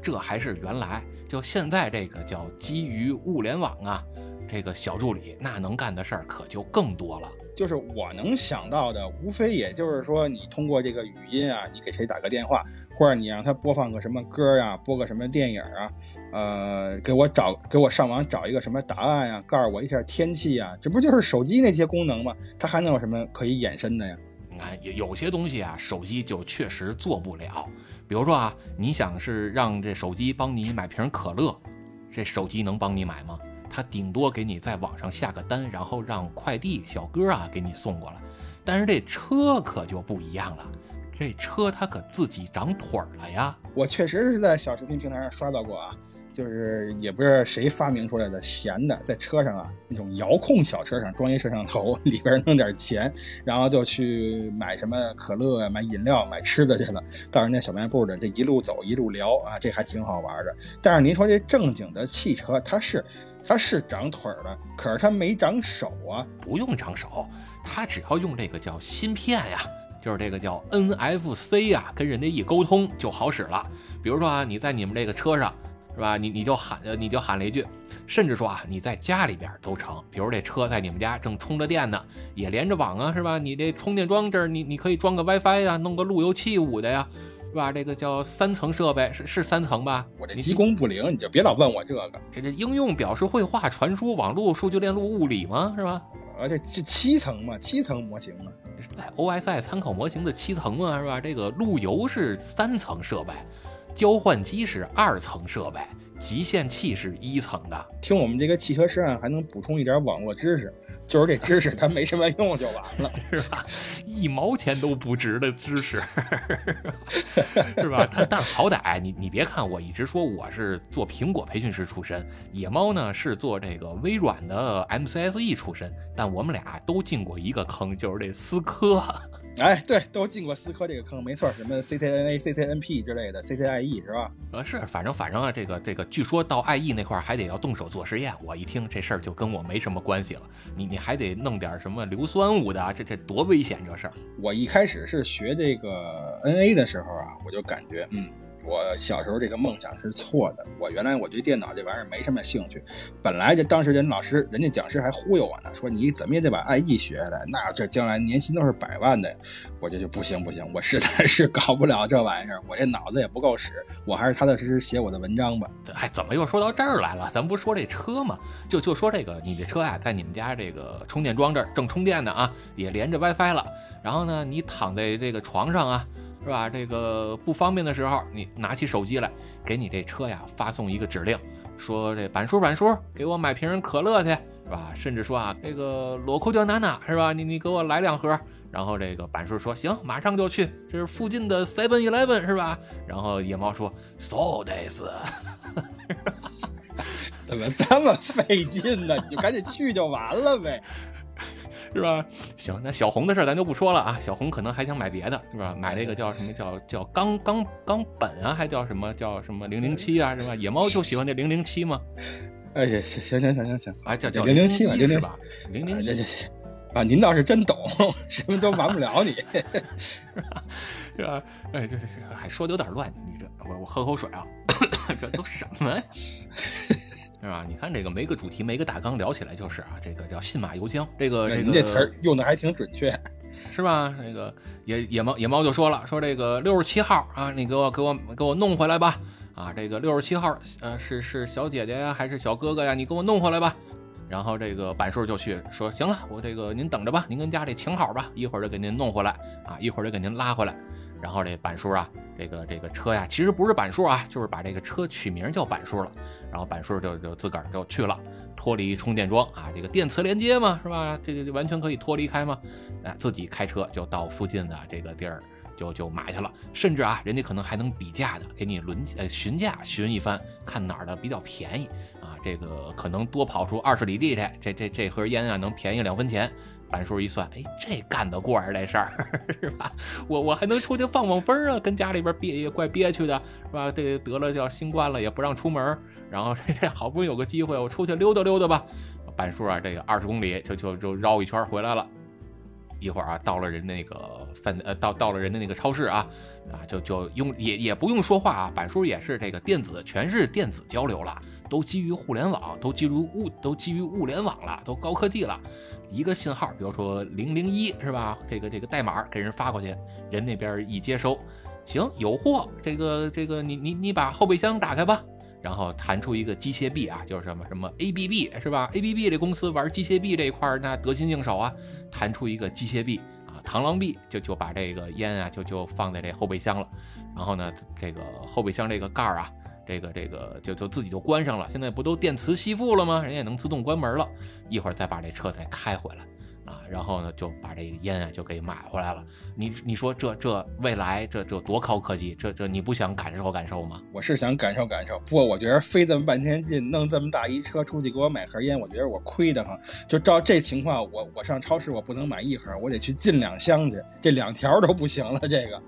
这还是原来，就现在这个叫基于物联网啊，这个小助理那能干的事儿可就更多了。就是我能想到的，无非也就是说，你通过这个语音啊，你给谁打个电话，或者你让他播放个什么歌呀，播个什么电影啊，呃，给我找给我上网找一个什么答案呀，告诉我一下天气啊，这不就是手机那些功能吗？它还能有什么可以衍生的呀？你看，有有些东西啊，手机就确实做不了。比如说啊，你想是让这手机帮你买瓶可乐，这手机能帮你买吗？他顶多给你在网上下个单，然后让快递小哥啊给你送过来。但是这车可就不一样了，这车它可自己长腿儿了呀。我确实是在小视频平台上刷到过啊，就是也不知道谁发明出来的闲的，在车上啊那种遥控小车上装一摄像头，<laughs> 里边弄点钱，然后就去买什么可乐、买饮料、买吃的去了，到人家小卖部的这一路走一路聊啊，这还挺好玩的。但是您说这正经的汽车，它是它是长腿儿的，可是它没长手啊。不用长手，它只要用这个叫芯片呀，就是这个叫 NFC 呀，跟人家一沟通就好使了。比如说啊，你在你们这个车上，是吧？你你就喊呃，你就喊了一句，甚至说啊，你在家里边都成。比如这车在你们家正充着电呢，也连着网啊，是吧？你这充电桩这儿，你你可以装个 WiFi 呀，弄个路由器五的呀，是吧？这个叫三层设备，是是三层吧？我这急功不灵，你就别老问我这个。这这应用表示绘画、传输、网络、数据链路、物理吗？是吧？啊，这这七层嘛，七层模型嘛。哎，OSI 参考模型的七层嘛，是吧？这个路由是三层设备，交换机是二层设备，集线器是一层的。听我们这个汽车实案还能补充一点网络知识，就是这知识它没什么用就完了，<laughs> 是吧？一毛钱都不值的知识，是吧？但但是好歹你你别看我一直说我是做苹果培训师出身，野猫呢是做这个微软的 MCSE 出身，但我们俩都进过一个坑，就是这思科。哎，对，都进过思科这个坑，没错，什么 CCNA、CCNP 之类的，CCIE 是吧？呃，是，反正反正啊，这个这个，据说到 IE 那块儿还得要动手做实验。我一听这事儿就跟我没什么关系了。你你还得弄点什么硫酸物的，这这多危险这事儿。我一开始是学这个 NA 的时候啊，我就感觉，嗯。我小时候这个梦想是错的。我原来我对电脑这玩意儿没什么兴趣，本来这当时人老师、人家讲师还忽悠我呢，说你怎么也得把 IE 学下来，那这将来年薪都是百万的。我这就不行不行，我实在是搞不了这玩意儿，我这脑子也不够使，我还是踏踏实实写我的文章吧。<laughs> 哎，怎么又说到这儿来了？咱不说这车吗？就就说这个，你这车呀，在你们家这个充电桩这儿正充电呢啊，也连着 WiFi 了。然后呢，你躺在这个床上啊。是吧？这个不方便的时候，你拿起手机来，给你这车呀发送一个指令，说这板叔板叔，给我买瓶可乐去，是吧？甚至说啊，这个裸裤叫娜娜，是吧？你你给我来两盒。然后这个板叔说行，马上就去，这是附近的 Seven Eleven，是吧？然后野猫说 So this，<laughs> 怎么这么费劲呢？你就赶紧去就完了呗。是吧？行，那小红的事咱就不说了啊。小红可能还想买别的，是吧？买那个叫什么叫叫钢钢钢本啊，还叫什么叫什么零零七啊，是吧？野猫就喜欢这零零七吗？哎呀，行行行行行行，啊叫叫零零七吧，零零吧，零零行行行啊，您倒是真懂，什么都瞒不了你，<laughs> 是吧？哎，这这这还说的有点乱，你这我我喝口水啊，<coughs> 这都什么呀？是吧？你看这个没个主题，没个大纲，聊起来就是啊，这个叫信马由缰。这个这个这词儿用的还挺准确，<laughs> 是吧？那个野野猫野猫就说了，说这个六十七号啊，你给我给我给我弄回来吧。啊，这个六十七号，呃，是是小姐姐呀，还是小哥哥呀？你给我弄回来吧。然后这个板叔就去说，行了，我这个您等着吧，您跟家里请好吧，一会儿就给您弄回来啊，一会儿就给您拉回来。然后这板叔啊，这个这个车呀，其实不是板叔啊，就是把这个车取名叫板叔了。然后板叔就就自个儿就去了，脱离充电桩啊，这个电磁连接嘛，是吧？这个完全可以脱离开嘛。哎，自己开车就到附近的这个地儿，就就买去了。甚至啊，人家可能还能比价的，给你轮呃询价询一番，看哪儿的比较便宜啊。这个可能多跑出二十里地去，这这这盒烟啊能便宜两分钱。板叔一算，哎，这干得过呀，这事儿 <laughs> 是吧？我我还能出去放放风啊，跟家里边憋也怪憋屈的，是吧？这得了叫新冠了，也不让出门，然后 <laughs> 这好不容易有个机会，我出去溜达溜达吧。板叔啊，这个二十公里就就就绕一圈回来了，一会儿啊，到了人那个饭呃，到到了人的那个超市啊，啊，就就用也也不用说话啊，板叔也是这个电子，全是电子交流了，都基于互联网，都基于物，都基于物联网了，都高科技了。一个信号，比如说零零一是吧？这个这个代码给人发过去，人那边一接收，行，有货，这个这个你你你把后备箱打开吧。然后弹出一个机械臂啊，就是什么什么 ABB 是吧？ABB 这公司玩机械臂这一块那得心应手啊，弹出一个机械臂啊，螳螂臂就就把这个烟啊就就放在这后备箱了。然后呢，这个后备箱这个盖儿啊，这个这个就就自己就关上了。现在不都电磁吸附了吗？人也能自动关门了。一会儿再把这车再开回来。啊，然后呢，就把这个烟啊就给买回来了。你你说这这未来这这多高科技？这这你不想感受感受吗？我是想感受感受，不过我觉得费这么半天劲弄这么大一车出去给我买盒烟，我觉得我亏得慌。就照这情况，我我上超市我不能买一盒，我得去进两箱去，这两条都不行了，这个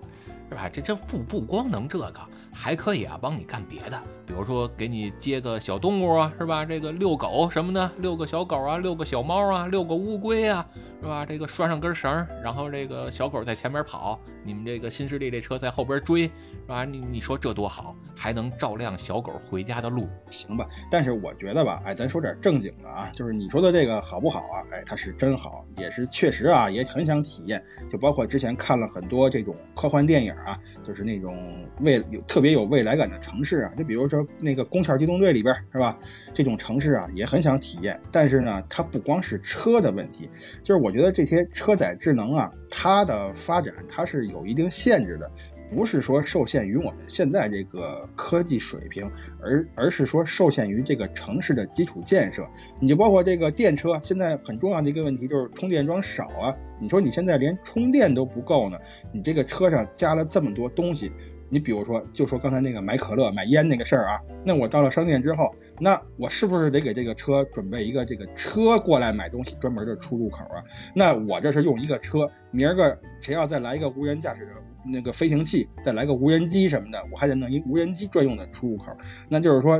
是吧？这这不不光能这个。还可以啊，帮你干别的，比如说给你接个小动物啊，是吧？这个遛狗什么的，遛个小狗啊，遛个小猫啊，遛个乌龟啊，是吧？这个拴上根绳，然后这个小狗在前面跑，你们这个新势力这车在后边追，是吧？你你说这多好，还能照亮小狗回家的路，行吧？但是我觉得吧，哎，咱说点正经的啊，就是你说的这个好不好啊？哎，它是真好，也是确实啊，也很想体验。就包括之前看了很多这种科幻电影啊，就是那种未有特别。有未来感的城市啊，就比如说那个《宫壳机动队》里边，是吧？这种城市啊，也很想体验。但是呢，它不光是车的问题，就是我觉得这些车载智能啊，它的发展它是有一定限制的。不是说受限于我们现在这个科技水平，而而是说受限于这个城市的基础建设。你就包括这个电车，现在很重要的一个问题就是充电桩少啊。你说你现在连充电都不够呢，你这个车上加了这么多东西，你比如说就说刚才那个买可乐、买烟那个事儿啊，那我到了商店之后，那我是不是得给这个车准备一个这个车过来买东西专门的出入口啊？那我这是用一个车，明儿个谁要再来一个无人驾驶的？那个飞行器再来个无人机什么的，我还得弄一无人机专用的出入口。那就是说，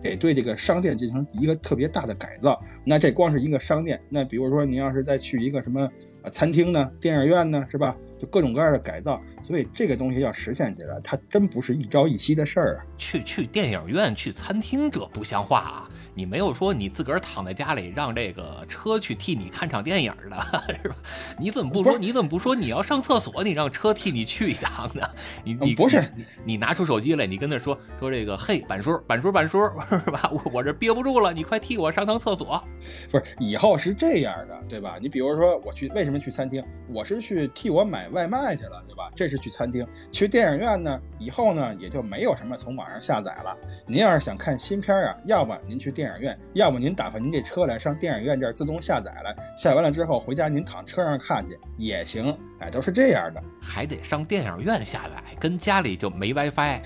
得对这个商店进行一个特别大的改造。那这光是一个商店，那比如说你要是再去一个什么啊餐厅呢、电影院呢，是吧？就各种各样的改造。所以这个东西要实现起来，它真不是一朝一夕的事儿啊！去去电影院、去餐厅，这不像话啊！你没有说你自个儿躺在家里让这个车去替你看场电影的，<laughs> 是吧？你怎么不说？你怎么不说你要上厕所，你让车替你去一趟呢？你你不是你拿出手机来，你跟他说说这个，嘿，板叔板叔板叔，<laughs> 是吧？我我这憋不住了，你快替我上趟厕所。不是，以后是这样的，对吧？你比如说我去，为什么去餐厅？我是去替我买外卖去了，对吧？这是。去餐厅、去电影院呢，以后呢也就没有什么从网上下载了。您要是想看新片啊，要么您去电影院，要么您打发您这车来上电影院这儿自动下载了，下完了之后回家您躺车上看去也行。哎，都是这样的，<laughs> 还得上电影院下载，跟家里就没 WiFi，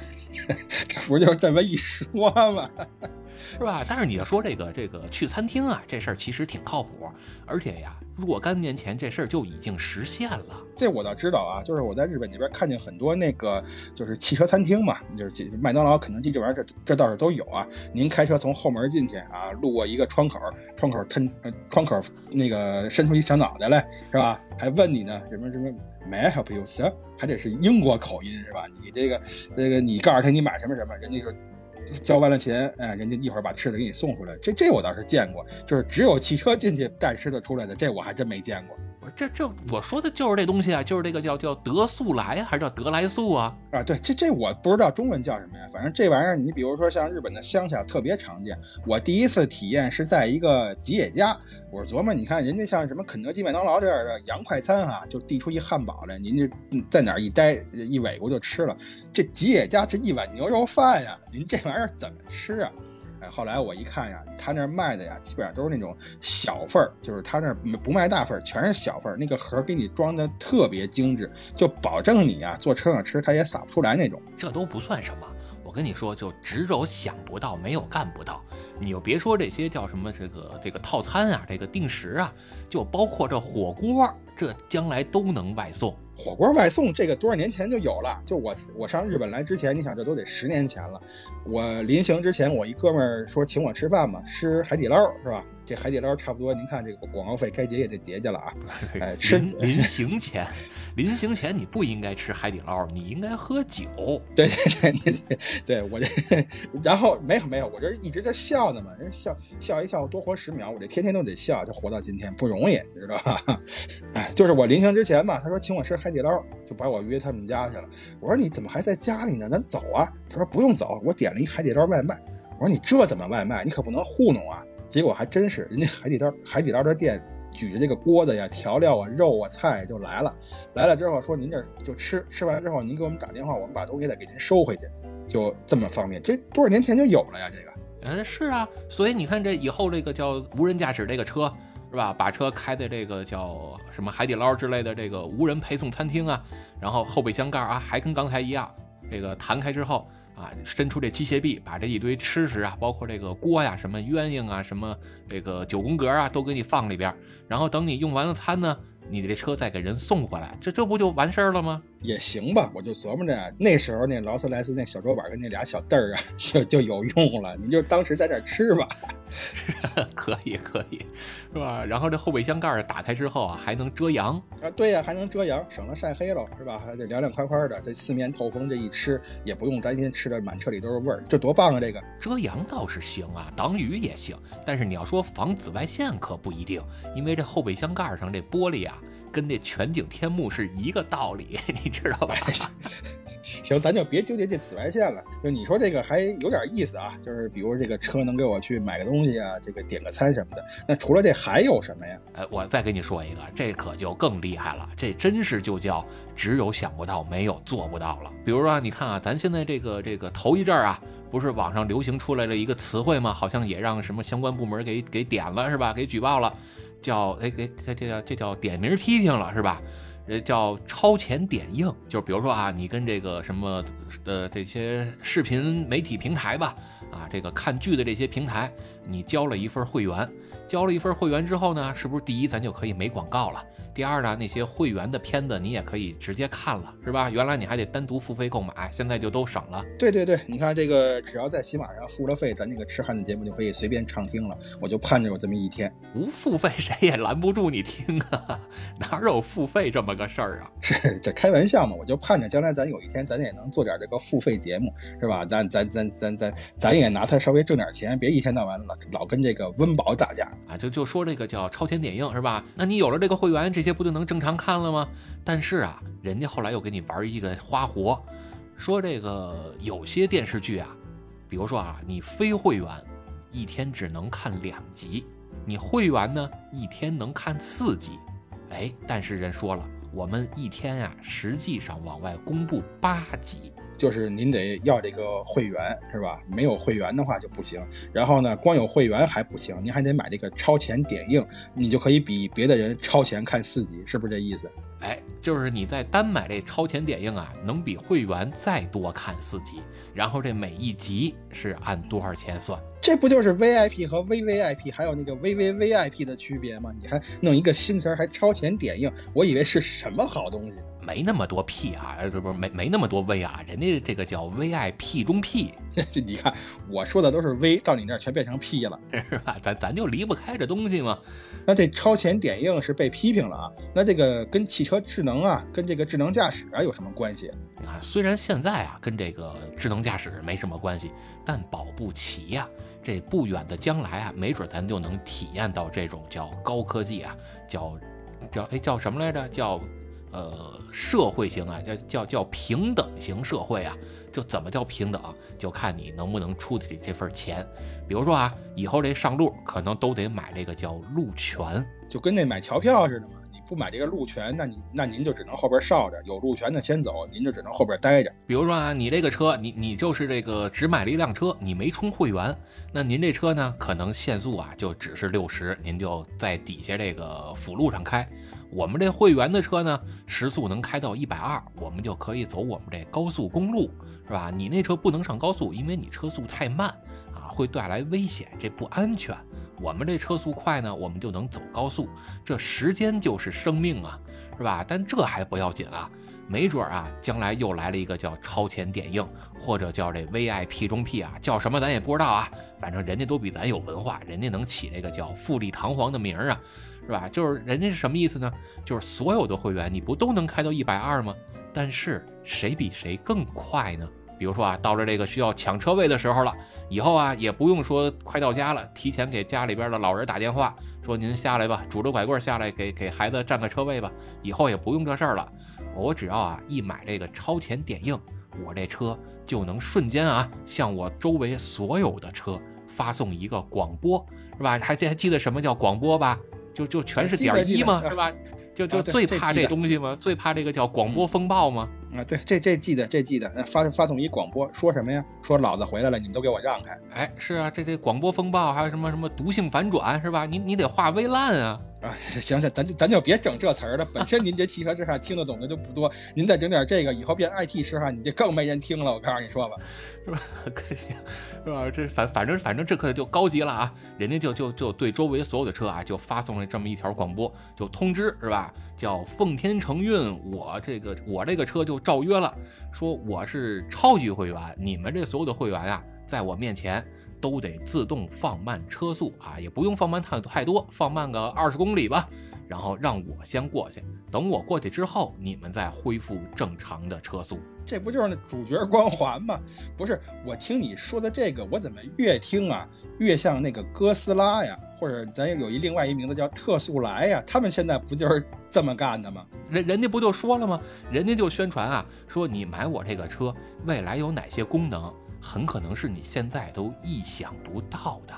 这不就这么一说吗？<laughs> 是吧？但是你要说这个这个去餐厅啊，这事儿其实挺靠谱，而且呀，若干年前这事儿就已经实现了。这我倒知道啊，就是我在日本那边看见很多那个就是汽车餐厅嘛，就是麦当劳、肯德基这玩意儿，这这倒是都有啊。您开车从后门进去啊，路过一个窗口，窗口伸窗口那个伸出一小脑袋来，是吧？还问你呢，什么什么，May I help you, sir？还得是英国口音是吧？你这个这个你告诉他你买什么什么，人家就。交完了钱，哎，人家一会儿把吃的给你送出来，这这我倒是见过，就是只有汽车进去带吃的出来的，这我还真没见过。这这我说的就是这东西啊，就是这个叫叫德速来还是叫德来速啊？啊，对，这这我不知道中文叫什么呀，反正这玩意儿你比如说像日本的乡下特别常见。我第一次体验是在一个吉野家，我琢磨，你看人家像什么肯德基、麦当劳这样的洋快餐啊，就递出一汉堡来，您这在哪儿一待一尾过就吃了。这吉野家这一碗牛肉饭呀，您这玩意儿怎么吃啊？哎，后来我一看呀，他那卖的呀，基本上都是那种小份儿，就是他那不卖大份儿，全是小份儿。那个盒给你装的特别精致，就保证你呀坐车上吃，他也撒不出来那种。这都不算什么，我跟你说，就只有想不到，没有干不到。你就别说这些叫什么这个这个套餐啊，这个定时啊，就包括这火锅，这将来都能外送。火锅外送这个多少年前就有了，就我我上日本来之前，你想这都得十年前了。我临行之前，我一哥们儿说请我吃饭嘛，吃海底捞是吧？这海底捞差不多，您看这个广告费该结也得结结了啊。<laughs> 哎，吃临临行前，临行前你不应该吃海底捞，你应该喝酒。对对对对对，我这，然后没有没有，我这一直在笑呢嘛，人笑笑一笑多活十秒，我这天天都得笑，就活到今天不容易，你知道吧？<laughs> 哎，就是我临行之前嘛，他说请我吃海底捞，就把我约他们家去了。我说你怎么还在家里呢？咱走啊！他说不用走，我点了一海底捞外卖。我说你这怎么外卖？你可不能糊弄啊！结果还真是，人家海底捞海底捞的店举着这个锅子呀、调料啊、肉啊、菜就来了。来了之后说您这就吃，吃完之后您给我们打电话，我们把东西再给您收回去，就这么方便。这多少年前就有了呀，这个。嗯，是啊，所以你看这以后这个叫无人驾驶这个车是吧？把车开在这个叫什么海底捞之类的这个无人配送餐厅啊，然后后备箱盖啊还跟刚才一样，这个弹开之后。啊，伸出这机械臂，把这一堆吃食啊，包括这个锅呀、什么鸳鸯啊、什么这个九宫格啊，都给你放里边。然后等你用完了餐呢，你这车再给人送回来，这这不就完事儿了吗？也行吧，我就琢磨着，那时候那劳斯莱斯那小桌板跟那俩小凳儿啊，<laughs> 就就有用了。你就当时在这吃吧，<laughs> 可以可以，是吧？然后这后备箱盖打开之后啊，还能遮阳啊，对呀，还能遮阳，省了晒黑了，是吧？还得凉凉快快的，这四面透风，这一吃也不用担心吃的满车里都是味儿，这多棒啊！这个遮阳倒是行啊，挡雨也行，但是你要说防紫外线可不一定，因为这后备箱盖上这玻璃啊。跟那全景天幕是一个道理，<laughs> 你知道吧？<laughs> 行，咱就别纠结这紫外线了。就你说这个还有点意思啊，就是比如这个车能给我去买个东西啊，这个点个餐什么的。那除了这还有什么呀？哎，我再给你说一个，这可就更厉害了。这真是就叫只有想不到，没有做不到了。比如说，你看啊，咱现在这个这个头一阵儿啊，不是网上流行出来了一个词汇吗？好像也让什么相关部门给给点了是吧？给举报了。叫哎给这这叫这叫点名批评了是吧？呃叫超前点映，就比如说啊，你跟这个什么的这些视频媒体平台吧，啊这个看剧的这些平台，你交了一份会员，交了一份会员之后呢，是不是第一咱就可以没广告了？第二呢，那些会员的片子你也可以直接看了，是吧？原来你还得单独付费购买，现在就都省了。对对对，你看这个，只要在喜马上付了费，咱这个痴汉的节目就可以随便畅听了。我就盼着有这么一天，不付费谁也拦不住你听啊，<laughs> 哪有付费这么个事儿啊？是这开玩笑嘛？我就盼着将来咱有一天咱也能做点这个付费节目，是吧？咱咱咱咱咱咱也拿它稍微挣点钱，别一天到晚老老跟这个温饱打架啊！就就说这个叫超前点映是吧？那你有了这个会员这。这些不就能正常看了吗？但是啊，人家后来又给你玩一个花活，说这个有些电视剧啊，比如说啊，你非会员一天只能看两集，你会员呢一天能看四集。哎，但是人说了，我们一天啊，实际上往外公布八集。就是您得要这个会员是吧？没有会员的话就不行。然后呢，光有会员还不行，您还得买这个超前点映，你就可以比别的人超前看四集，是不是这意思？哎，就是你在单买这超前点映啊，能比会员再多看四集。然后这每一集是按多少钱算？这不就是 VIP 和 VVIP 还有那个 VVVIP 的区别吗？你还弄一个新词儿，还超前点映，我以为是什么好东西。没那么多 P 啊，不不没没那么多 V 啊，人家这个叫 VIP 中 P。<laughs> 你看我说的都是 V，到你那儿全变成 P 了，是吧？咱咱就离不开这东西嘛。那这超前点映是被批评了啊？那这个跟汽车智能啊，跟这个智能驾驶啊有什么关系啊？虽然现在啊跟这个智能驾驶没什么关系，但保不齐呀，这不远的将来啊，没准咱就能体验到这种叫高科技啊，叫叫哎叫什么来着？叫。呃，社会型啊，叫叫叫平等型社会啊，就怎么叫平等，就看你能不能出得起这份钱。比如说啊，以后这上路可能都得买这个叫路权，就跟那买桥票似的嘛。你不买这个路权，那你那您就只能后边哨着，有路权的先走，您就只能后边待着。比如说啊，你这个车，你你就是这个只买了一辆车，你没充会员，那您这车呢，可能限速啊就只是六十，您就在底下这个辅路上开。我们这会员的车呢，时速能开到一百二，我们就可以走我们这高速公路，是吧？你那车不能上高速，因为你车速太慢啊，会带来危险，这不安全。我们这车速快呢，我们就能走高速，这时间就是生命啊，是吧？但这还不要紧啊，没准啊，将来又来了一个叫超前点映，或者叫这 VIP 中 P 啊，叫什么咱也不知道啊。反正人家都比咱有文化，人家能起这个叫富丽堂皇的名儿啊，是吧？就是人家是什么意思呢？就是所有的会员你不都能开到一百二吗？但是谁比谁更快呢？比如说啊，到了这个需要抢车位的时候了，以后啊也不用说快到家了，提前给家里边的老人打电话，说您下来吧，拄着拐棍下来给给孩子占个车位吧。以后也不用这事儿了，我只要啊一买这个超前点映，我这车就能瞬间啊向我周围所有的车发送一个广播，是吧？还记还记得什么叫广播吧？就就全是点一嘛，是吧？就就最怕这东西吗？最怕这个叫广播风暴吗？啊，对，这这记得，这记得，发发送一广播，说什么呀？说老子回来了，你们都给我让开！哎，是啊，这这广播风暴还有什么什么毒性反转是吧？你你得化微烂啊！啊，行行，咱就咱就别整这词儿了。本身您这汽车之汉听得懂的就不多，您再整点这个，以后变 IT 之汉，你就更没人听了。我告诉你说吧，是吧？<laughs> 可行，是吧？这反反正反正这可就高级了啊！人家就就就对周围所有的车啊，就发送了这么一条广播，就通知是吧？叫奉天承运，我这个我这个车就照约了，说我是超级会员，你们这所有的会员啊，在我面前。都得自动放慢车速啊，也不用放慢太太多，放慢个二十公里吧，然后让我先过去，等我过去之后，你们再恢复正常的车速。这不就是那主角光环吗？不是，我听你说的这个，我怎么越听啊越像那个哥斯拉呀，或者咱有一另外一名字叫特速来呀，他们现在不就是这么干的吗？人人家不就说了吗？人家就宣传啊，说你买我这个车，未来有哪些功能？很可能是你现在都意想不到的，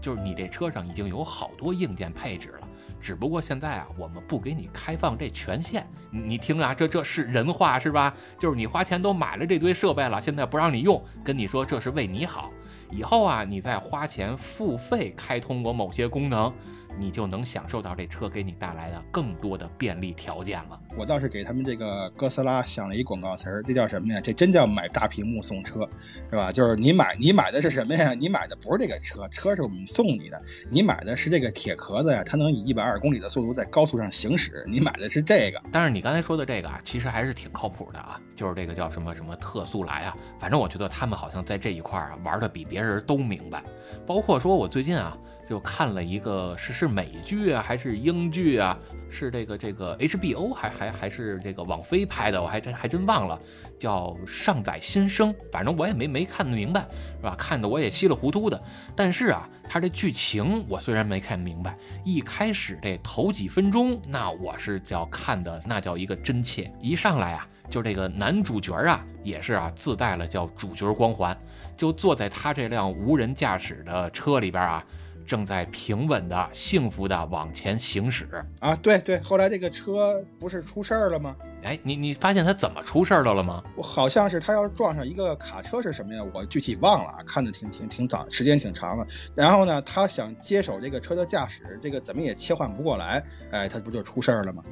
就是你这车上已经有好多硬件配置了，只不过现在啊，我们不给你开放这权限。你听啊，这这是人话是吧？就是你花钱都买了这堆设备了，现在不让你用，跟你说这是为你好。以后啊，你再花钱付费开通我某些功能。你就能享受到这车给你带来的更多的便利条件了。我倒是给他们这个哥斯拉想了一广告词儿，这叫什么呀？这真叫买大屏幕送车，是吧？就是你买你买的是什么呀？你买的不是这个车，车是我们送你的。你买的是这个铁壳子呀，它能以一百二十公里的速度在高速上行驶。你买的是这个。但是你刚才说的这个啊，其实还是挺靠谱的啊，就是这个叫什么什么特速来啊。反正我觉得他们好像在这一块儿啊玩的比别人都明白。包括说我最近啊。就看了一个是是美剧啊还是英剧啊？是这个这个 HBO 还还还是这个网飞拍的？我还真还真忘了，叫《上载新生》。反正我也没没看明白，是吧？看的我也稀里糊涂的。但是啊，它这剧情我虽然没看明白，一开始这头几分钟，那我是叫看的那叫一个真切。一上来啊，就这个男主角啊，也是啊自带了叫主角光环，就坐在他这辆无人驾驶的车里边啊。正在平稳的、幸福的往前行驶啊！对对，后来这个车不是出事儿了吗？哎，你你发现他怎么出事儿的了吗？我好像是他要撞上一个卡车是什么呀？我具体忘了啊，看的挺挺挺早，时间挺长了。然后呢，他想接手这个车的驾驶，这个怎么也切换不过来，哎，他不就出事儿了吗？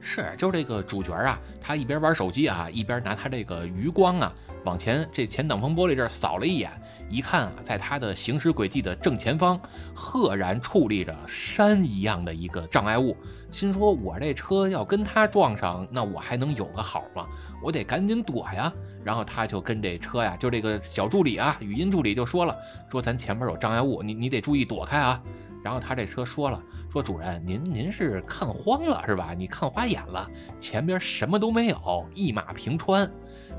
是，就这个主角啊，他一边玩手机啊，一边拿他这个余光啊，往前这前挡风玻璃这儿扫了一眼。一看啊，在他的行驶轨迹的正前方，赫然矗立着山一样的一个障碍物。心说：“我这车要跟他撞上，那我还能有个好吗？我得赶紧躲呀！”然后他就跟这车呀，就这个小助理啊，语音助理就说了：“说咱前面有障碍物，你你得注意躲开啊。”然后他这车说了：“说主人，您您是看慌了是吧？你看花眼了，前边什么都没有，一马平川。”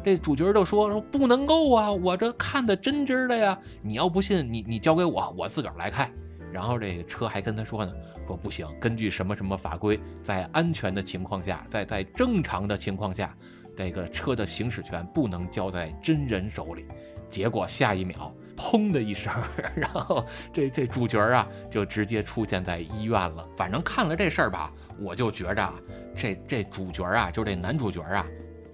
这主角就说说不能够啊，我这看的真真的呀！你要不信，你你交给我，我自个儿来开。然后这个车还跟他说呢，说不行，根据什么什么法规，在安全的情况下，在在正常的情况下，这个车的行驶权不能交在真人手里。结果下一秒，砰的一声，然后这这主角啊就直接出现在医院了。反正看了这事儿吧，我就觉着啊，这这主角啊，就这男主角啊。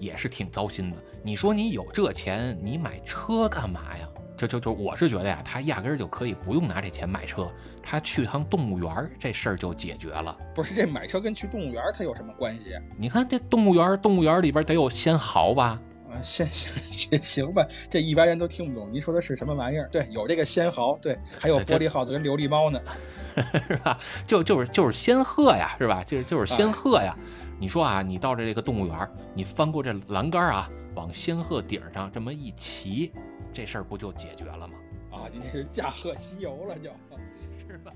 也是挺糟心的。你说你有这钱，你买车干嘛呀？就就就我是觉得呀，他压根儿就可以不用拿这钱买车，他去趟动物园这事儿就解决了。不是这买车跟去动物园它有什么关系？你看这动物园，动物园里边得有仙豪吧？啊仙行行吧，这一般人都听不懂。您说的是什么玩意儿？对，有这个仙毫，对，还有 <laughs> 玻璃耗子跟琉璃猫呢，<laughs> 是吧？就就是就是仙鹤呀，是吧？就是就是仙鹤呀。你说啊，你到这这个动物园，你翻过这栏杆啊，往仙鹤顶上这么一骑，这事儿不就解决了吗？啊，你这是驾鹤西游了，就 <laughs> 是吧？